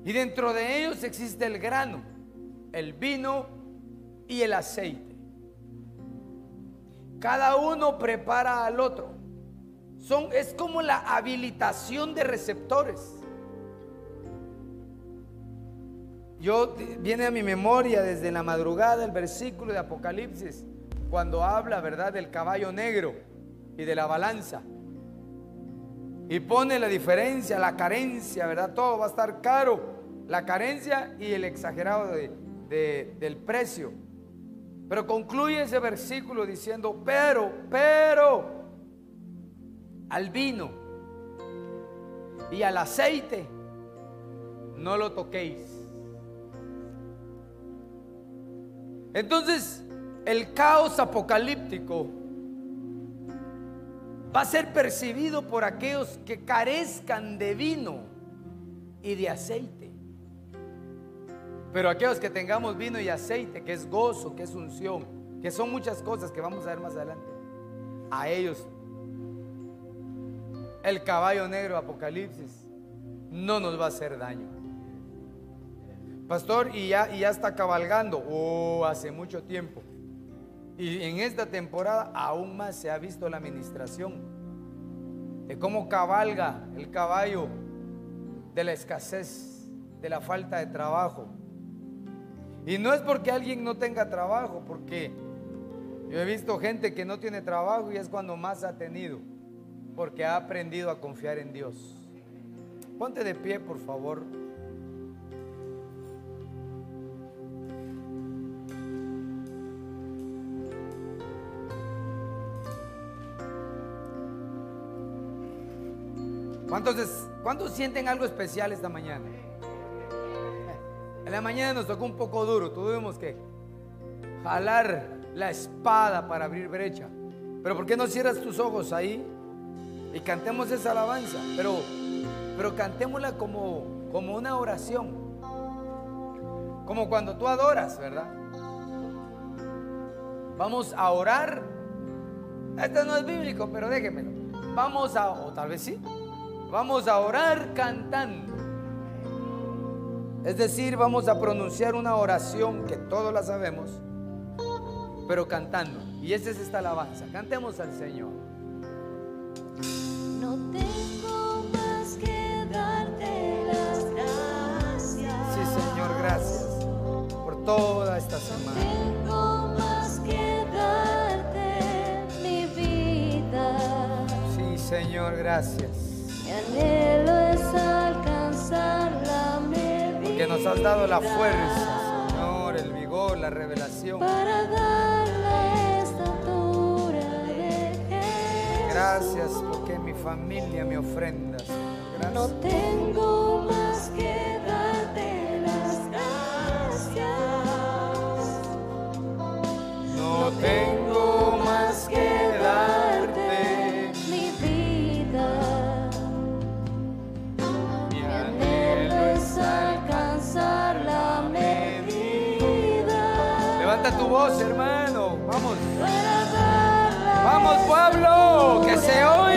Y dentro de ellos existe el grano, el vino y el aceite. Cada uno prepara al otro. Son, es como la habilitación de receptores. Yo viene a mi memoria desde la madrugada el versículo de Apocalipsis cuando habla, ¿verdad?, del caballo negro y de la balanza. Y pone la diferencia, la carencia, ¿verdad? Todo va a estar caro. La carencia y el exagerado del precio. Pero concluye ese versículo diciendo, pero, pero, al vino y al aceite no lo toquéis. Entonces, el caos apocalíptico va a ser percibido por aquellos que carezcan de vino y de aceite. Pero aquellos que tengamos vino y aceite, que es gozo, que es unción, que son muchas cosas que vamos a ver más adelante, a ellos el caballo negro Apocalipsis no nos va a hacer daño. Pastor, y ya, y ya está cabalgando, oh, hace mucho tiempo. Y en esta temporada aún más se ha visto la administración de cómo cabalga el caballo de la escasez, de la falta de trabajo. Y no es porque alguien no tenga trabajo, porque yo he visto gente que no tiene trabajo y es cuando más ha tenido, porque ha aprendido a confiar en Dios. Ponte de pie, por favor. ¿Cuántos, sienten algo especial esta mañana? En la mañana nos tocó un poco duro, tuvimos que jalar la espada para abrir brecha. Pero ¿por qué no cierras tus ojos ahí y cantemos esa alabanza? Pero, pero cantémosla como, como una oración. Como cuando tú adoras, ¿verdad? Vamos a orar. Esto no es bíblico, pero déjenmelo. Vamos a, o tal vez sí. Vamos a orar cantando. Es decir, vamos a pronunciar una oración que todos la sabemos, pero cantando. Y esa es esta alabanza. Cantemos al Señor. No tengo más que darte las gracias. Sí, Señor, gracias por toda esta semana. No tengo más que darte mi vida. Sí, Señor, gracias. Porque nos has dado la fuerza, Señor, el vigor, la revelación. Para dar la estatura de Jesús. Gracias porque mi familia me ofrenda, Señor. Gracias. No tengo más que darte las gracias. No tengo voz, hermano. Vamos. Vamos, pueblo. Que se oiga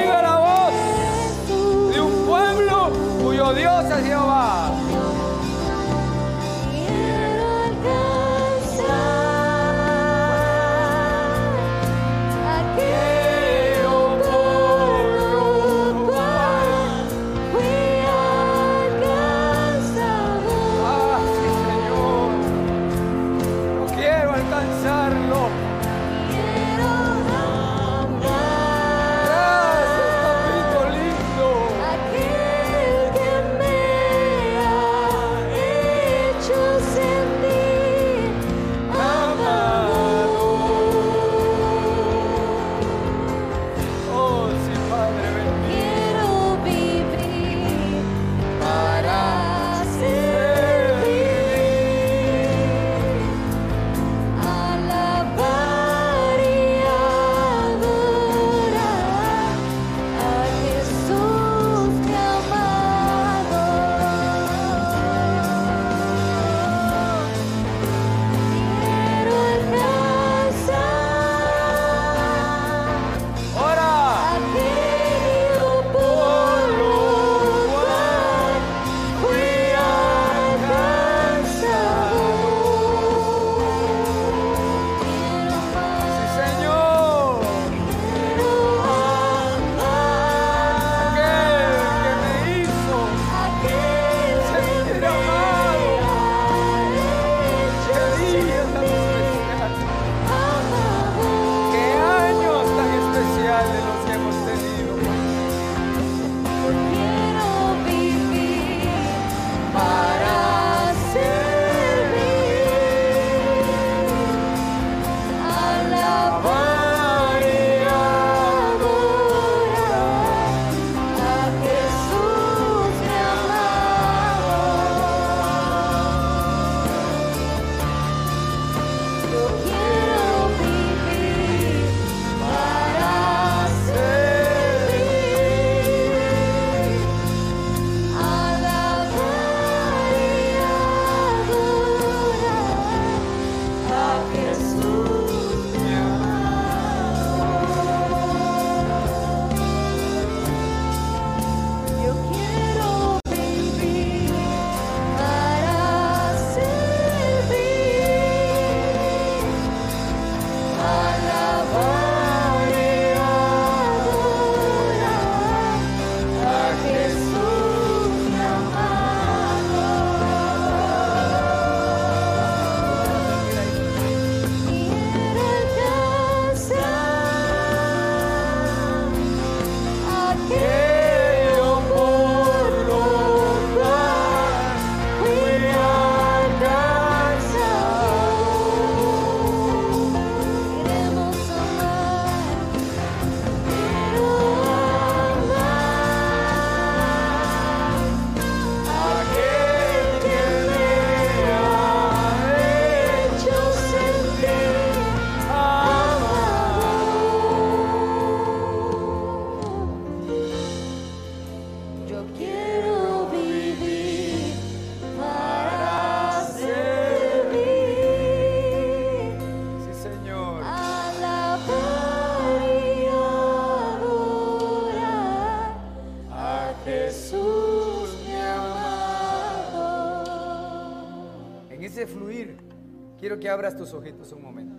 abras tus ojitos un momento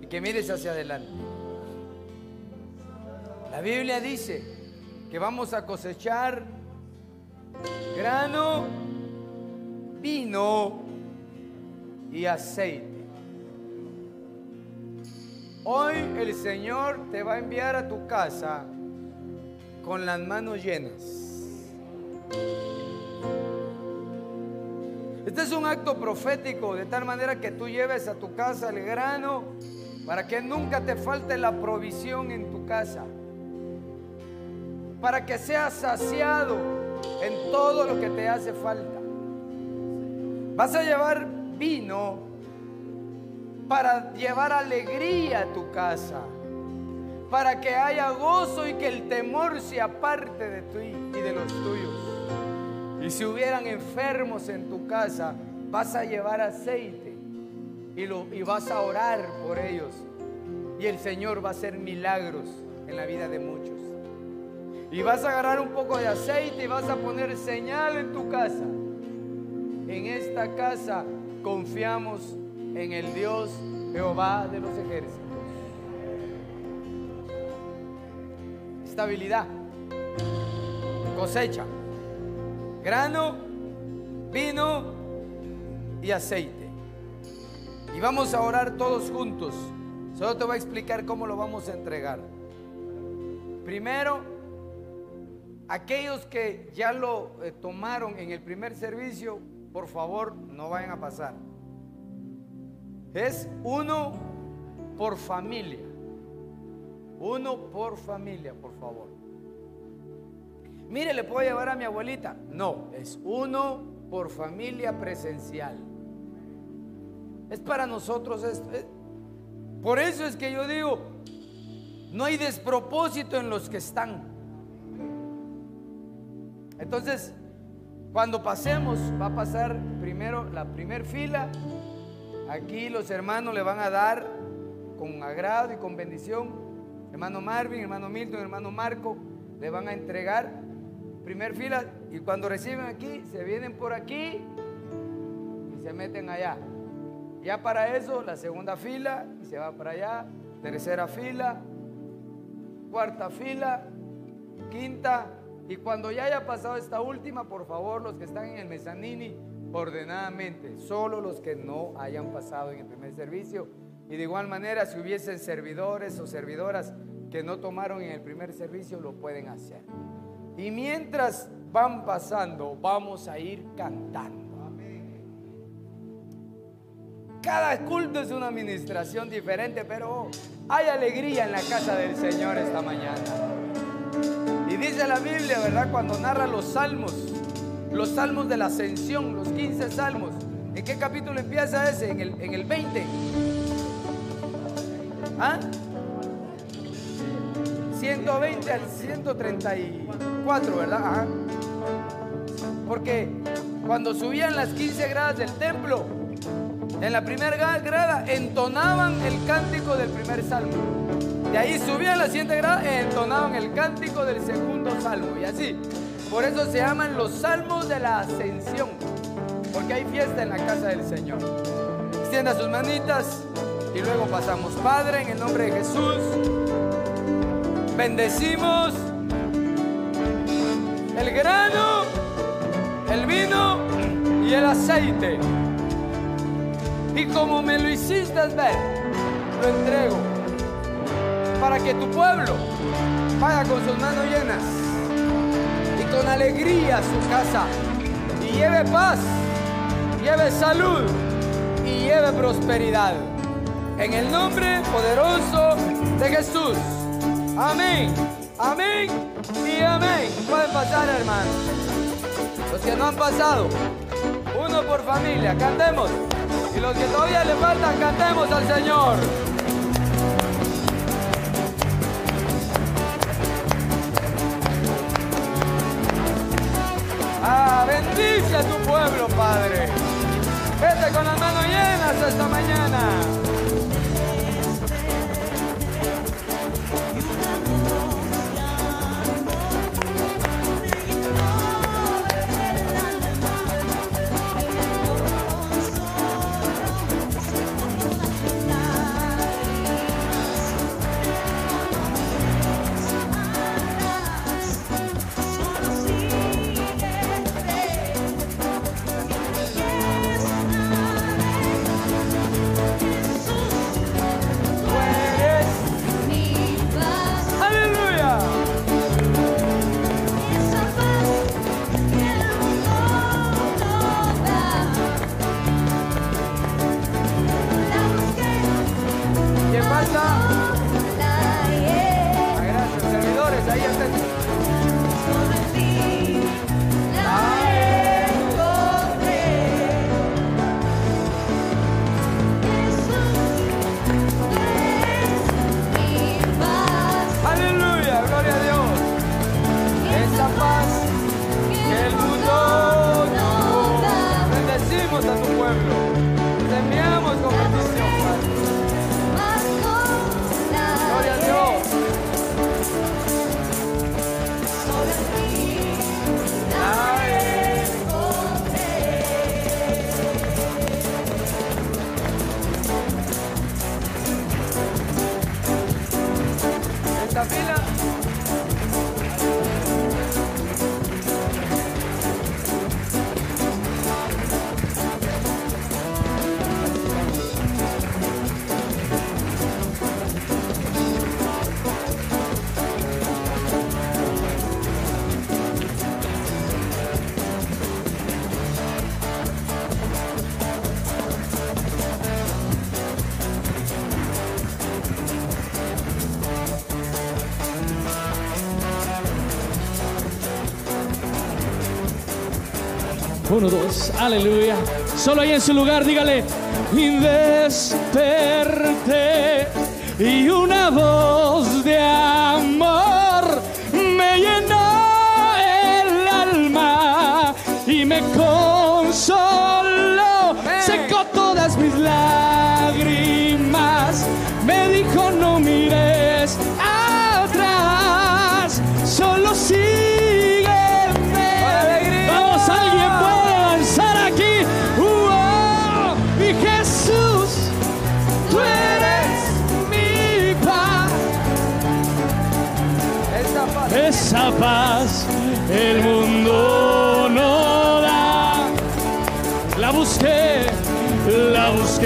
y que mires hacia adelante. La Biblia dice que vamos a cosechar grano, vino y aceite. Hoy el Señor te va a enviar a tu casa con las manos llenas. Este es un acto profético, de tal manera que tú lleves a tu casa el grano para que nunca te falte la provisión en tu casa. Para que seas saciado en todo lo que te hace falta. Vas a llevar vino para llevar alegría a tu casa. Para que haya gozo y que el temor se aparte de ti y de los tuyos. Y si hubieran enfermos en tu casa, vas a llevar aceite y, lo, y vas a orar por ellos. Y el Señor va a hacer milagros en la vida de muchos. Y vas a agarrar un poco de aceite y vas a poner señal en tu casa. En esta casa confiamos en el Dios Jehová de los ejércitos. Estabilidad, cosecha grano, vino y aceite. Y vamos a orar todos juntos. Solo te voy a explicar cómo lo vamos a entregar. Primero, aquellos que ya lo eh, tomaron en el primer servicio, por favor, no vayan a pasar. Es uno por familia. Uno por familia, por favor. Mire, ¿le puedo llevar a mi abuelita? No, es uno por familia presencial. Es para nosotros esto. es- Por eso es que yo digo, no hay despropósito en los que están. Entonces, cuando pasemos, va a pasar primero la primer fila. Aquí los hermanos le van a dar con agrado y con bendición. Hermano Marvin, hermano Milton, hermano Marco, le van a entregar primer fila y cuando reciben aquí, se vienen por aquí y se meten allá. Ya para eso, la segunda fila y se va para allá, tercera fila, cuarta fila, quinta. Y cuando ya haya pasado esta última, por favor, los que están en el mezanini, ordenadamente, solo los que no hayan pasado en el primer servicio. Y de igual manera, si hubiesen servidores o servidoras que no tomaron en el primer servicio, lo pueden hacer. Y mientras van pasando, vamos a ir cantando. Cada culto es una administración diferente, pero hay alegría en la casa del Señor esta mañana. Y dice la Biblia, ¿verdad? Cuando narra los salmos, los salmos de la ascensión, los 15 salmos. ¿En qué capítulo empieza ese? En el, en el 20. ¿Ah? 120 al 134, ¿verdad? Porque cuando subían las 15 gradas del templo, en la primera gra- grada entonaban el cántico del primer salmo. De ahí subían las siguiente grada e entonaban el cántico del segundo salmo. Y así. Por eso se llaman los salmos de la ascensión. Porque hay fiesta en la casa del Señor. Extienda sus manitas y luego pasamos. Padre, en el nombre de Jesús, bendecimos el grano, el vino y el aceite. Y como me lo hiciste ver, lo entrego para que tu pueblo vaya con sus manos llenas y con alegría a su casa y lleve paz, lleve salud y lleve prosperidad. En el nombre poderoso de Jesús. Amén, amén y amén. Pueden pasar, hermanos. Los que no han pasado, uno por familia, cantemos. Y los que todavía le faltan, cantemos al Señor. Bendice a tu pueblo, Padre. Vete con las manos llenas esta mañana. Aleluya. Solo ahí en su lugar, dígale. Y desperté y una voz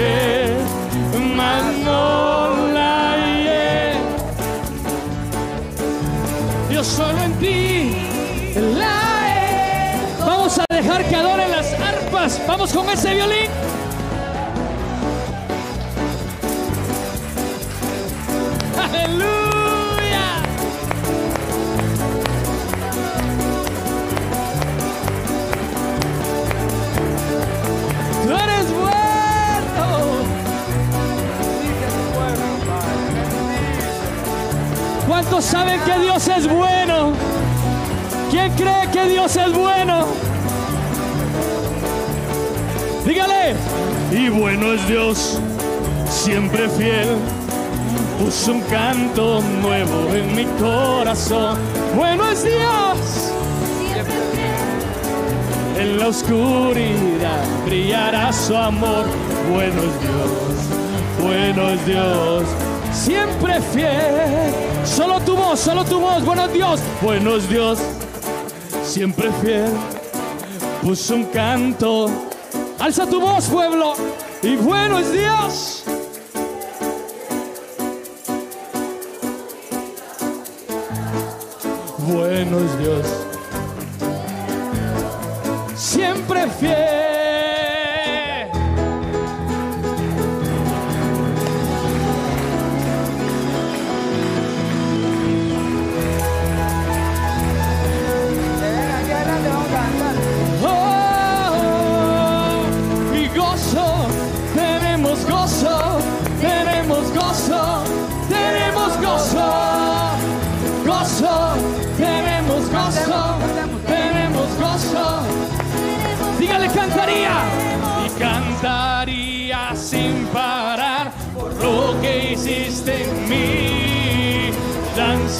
busqué, mas no la hallé. Yo solo en ti la he. Vamos a dejar que adoren las arpas. Vamos con ese violín. Aleluya. ¿Cuántos saben que Dios es bueno? ¿Quién cree que Dios es bueno? Dígale. Y bueno es Dios, siempre fiel. Puso un canto nuevo en mi corazón. Bueno es Dios. En la oscuridad brillará su amor. Bueno es Dios, bueno es Dios, siempre fiel. Solo tu voz, solo tu voz, bueno es Dios, bueno es Dios, siempre fiel. Puso un canto, alza tu voz, pueblo, y bueno es Dios. Bueno es Dios siempre fiel.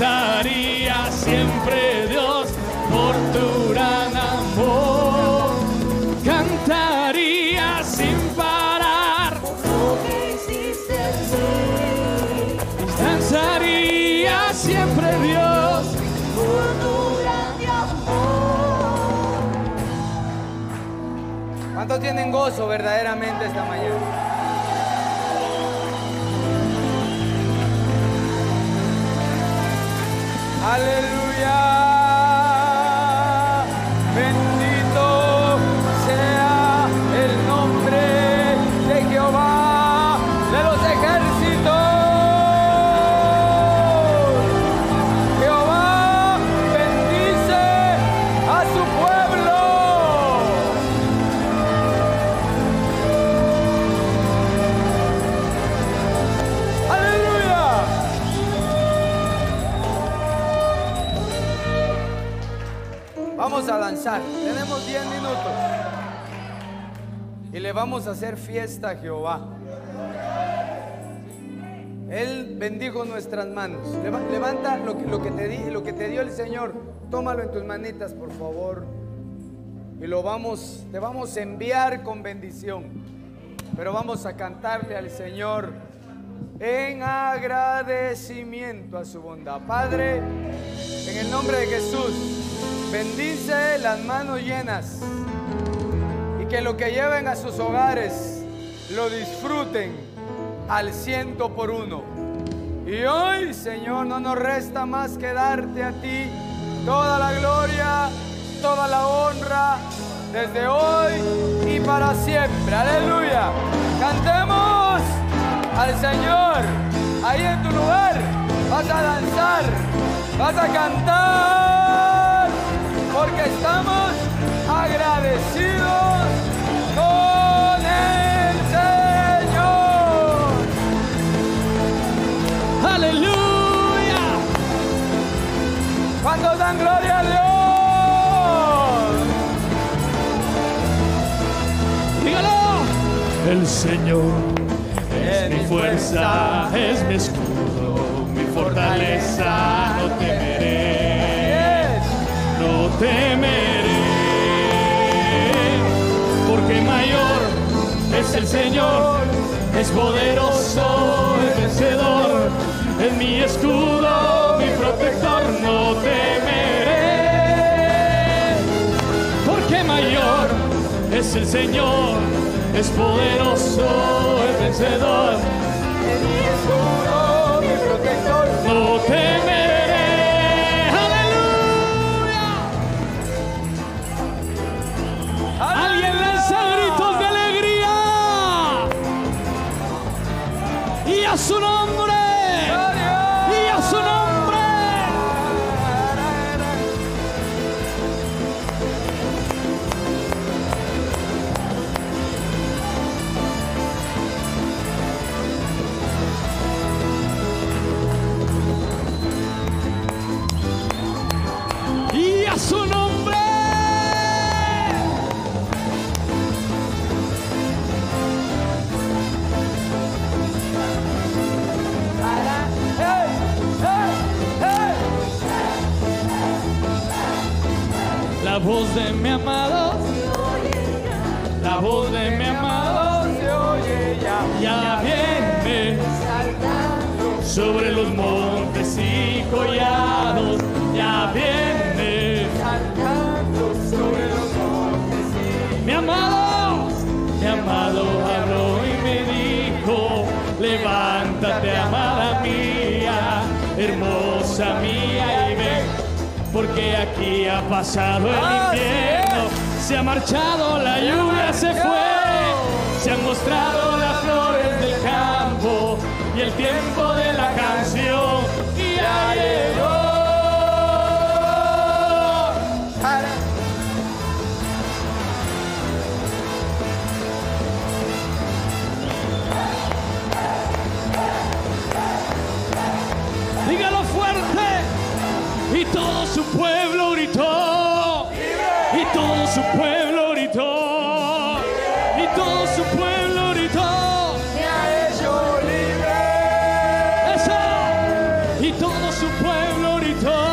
Danzaría siempre Dios por tu gran amor. Cantaría sin parar, danzaría siempre Dios. ¿Cuántos tienen gozo verdaderamente esta mañana? Aleluya. Tenemos 10 minutos. Y le vamos a hacer fiesta a Jehová. Él bendijo nuestras manos. Leva- Levanta lo que, te lo que te dio el Señor. Tómalo en tus manitas, por favor. Y lo vamos, te vamos a enviar con bendición. Pero vamos a cantarle al Señor en agradecimiento a su bondad. Padre, en el nombre de Jesús, bendice las manos llenas y que lo que lleven a sus hogares lo disfruten al ciento por uno. Y hoy, Señor, no nos resta más que darte a ti toda la gloria, toda la honra, desde hoy y para siempre. Aleluya. Cantemos al Señor. Ahí en tu lugar vas a danzar, vas a cantar, porque estamos agradecidos con el Señor. Aleluya. Cuando dan gloria a Dios. Dígalo. El Señor es mi fuerza, es mi escudo, mi fortaleza. No no temeré, porque mayor es el Señor, es poderoso, es vencedor, es mi escudo, mi protector. No temeré porque mayor es el Señor, es poderoso, es vencedor. mi escudo, mi protector. No temeré, su nombre, mi amado, la voz de mi amado, Se oye ya. ya viene sobre los montes y collados, ya viene. Saltando sobre los montes Mi amado, mi amado habló y me dijo, levántate amada mía, hermosa mía porque aquí ha pasado el invierno, se ha marchado la lluvia, se fue, se han mostrado las flores del campo y el tiempo de y todo su pueblo gritó.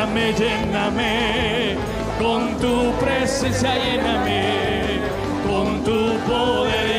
lléname, lléname con tu presencia, lléname con tu poder.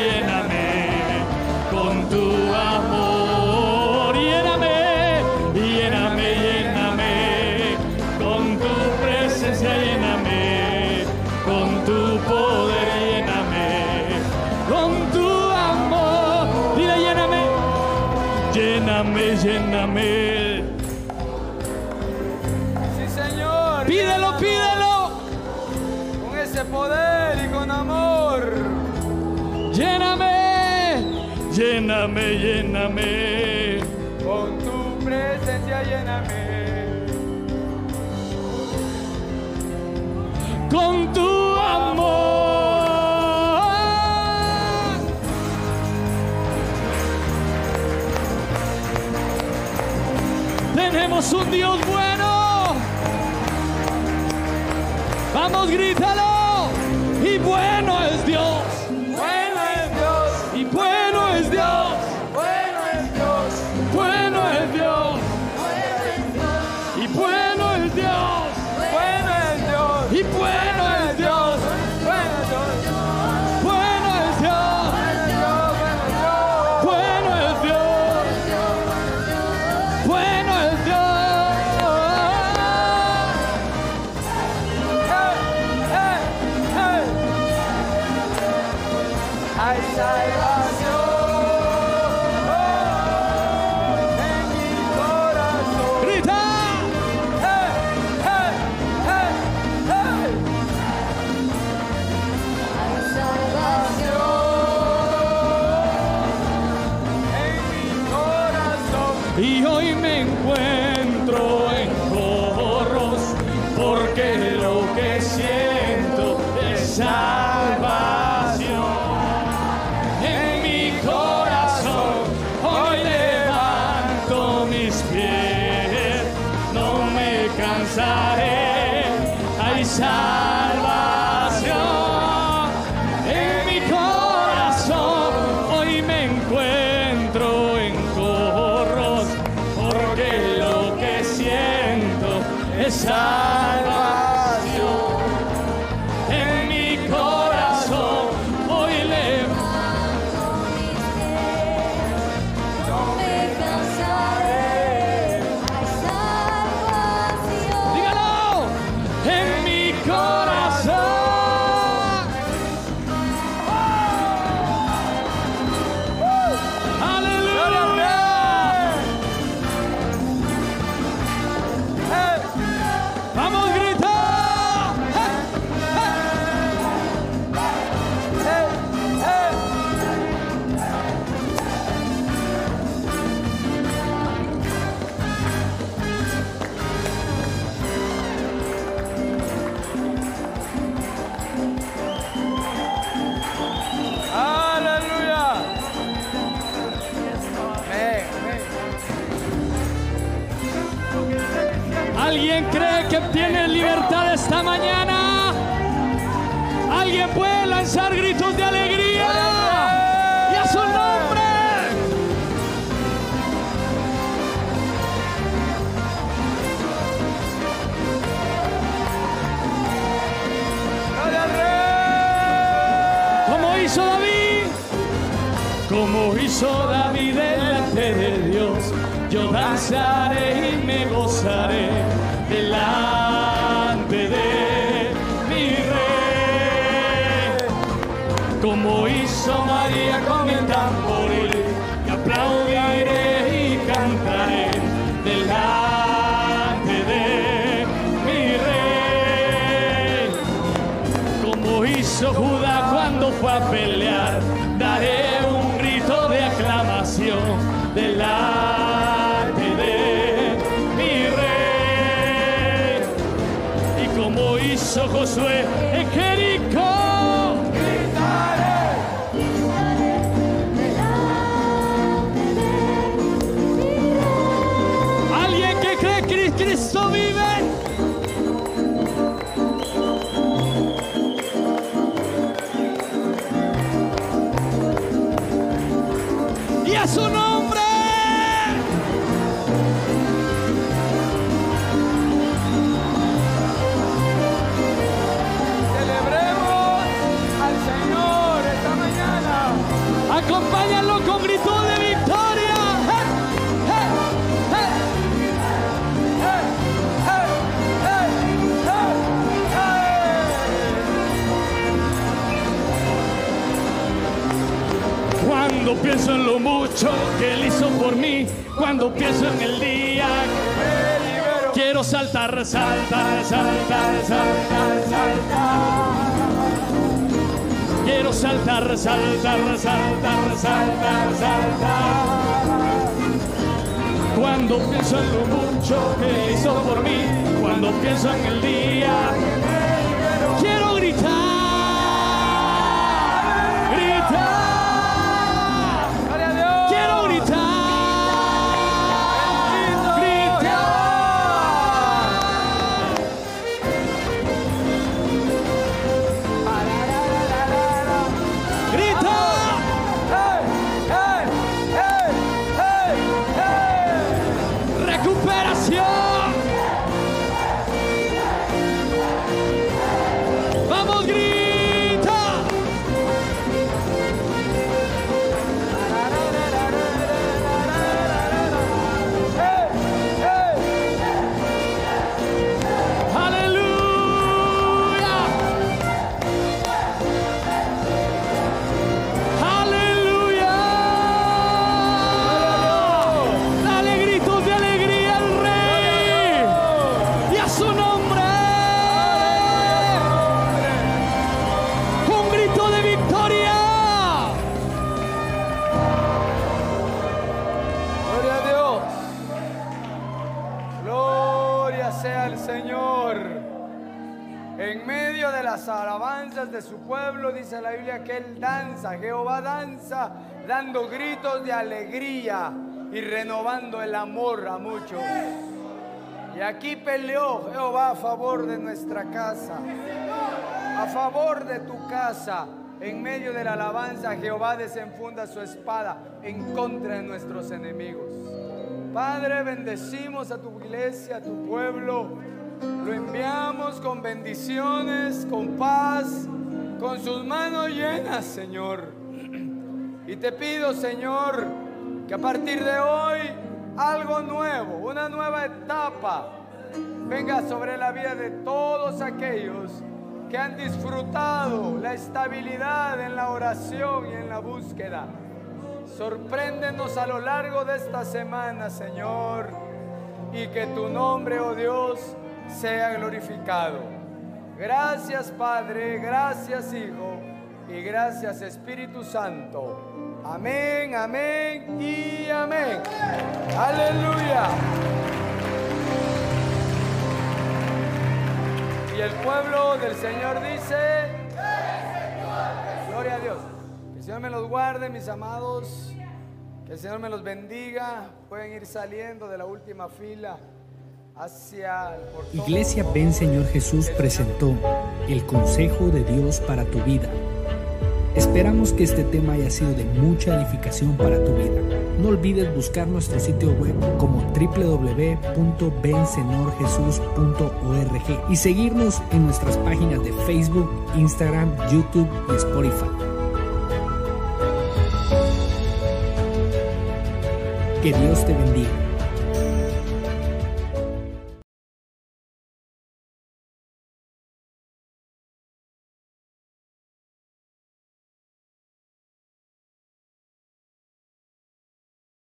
descansaré. Ay, y me gozaré hizo Josué que él hizo por mí, cuando pienso en el día quiero saltar, saltar, saltar, saltar, saltar. Quiero saltar, saltar, saltar, saltar, saltar. Cuando pienso en lo mucho que hizo por mí, cuando pienso en el día, las alabanzas de su pueblo, dice la Biblia que Él danza, Jehová danza, dando gritos de alegría y renovando el amor a muchos. Y aquí peleó Jehová a favor de nuestra casa, a favor de tu casa. En medio de la alabanza, Jehová desenfunda su espada en contra de nuestros enemigos. Padre, bendecimos a tu iglesia, a tu pueblo. Lo enviamos con bendiciones, con paz, con sus manos llenas, Señor. Y te pido, Señor, que a partir de hoy algo nuevo, una nueva etapa, venga sobre la vida de todos aquellos que han disfrutado la estabilidad en la oración y en la búsqueda. Sorpréndenos a lo largo de esta semana, Señor, y que tu nombre, oh Dios, sea glorificado. Gracias, Padre, gracias, Hijo, y gracias, Espíritu Santo. Amén, amén y amén. Aleluya. Y el pueblo del Señor dice, Gloria a Dios. Que el Señor me los guarde, mis amados. Que el Señor me los bendiga. Pueden ir saliendo de la última fila. Iglesia Ven Señor Jesús presentó el consejo de Dios para tu vida. Esperamos que este tema haya sido de mucha edificación para tu vida. No olvides buscar nuestro sitio web como www.bensenorjesus.org y seguirnos en nuestras páginas de Facebook, Instagram, YouTube y Spotify. Que Dios te bendiga.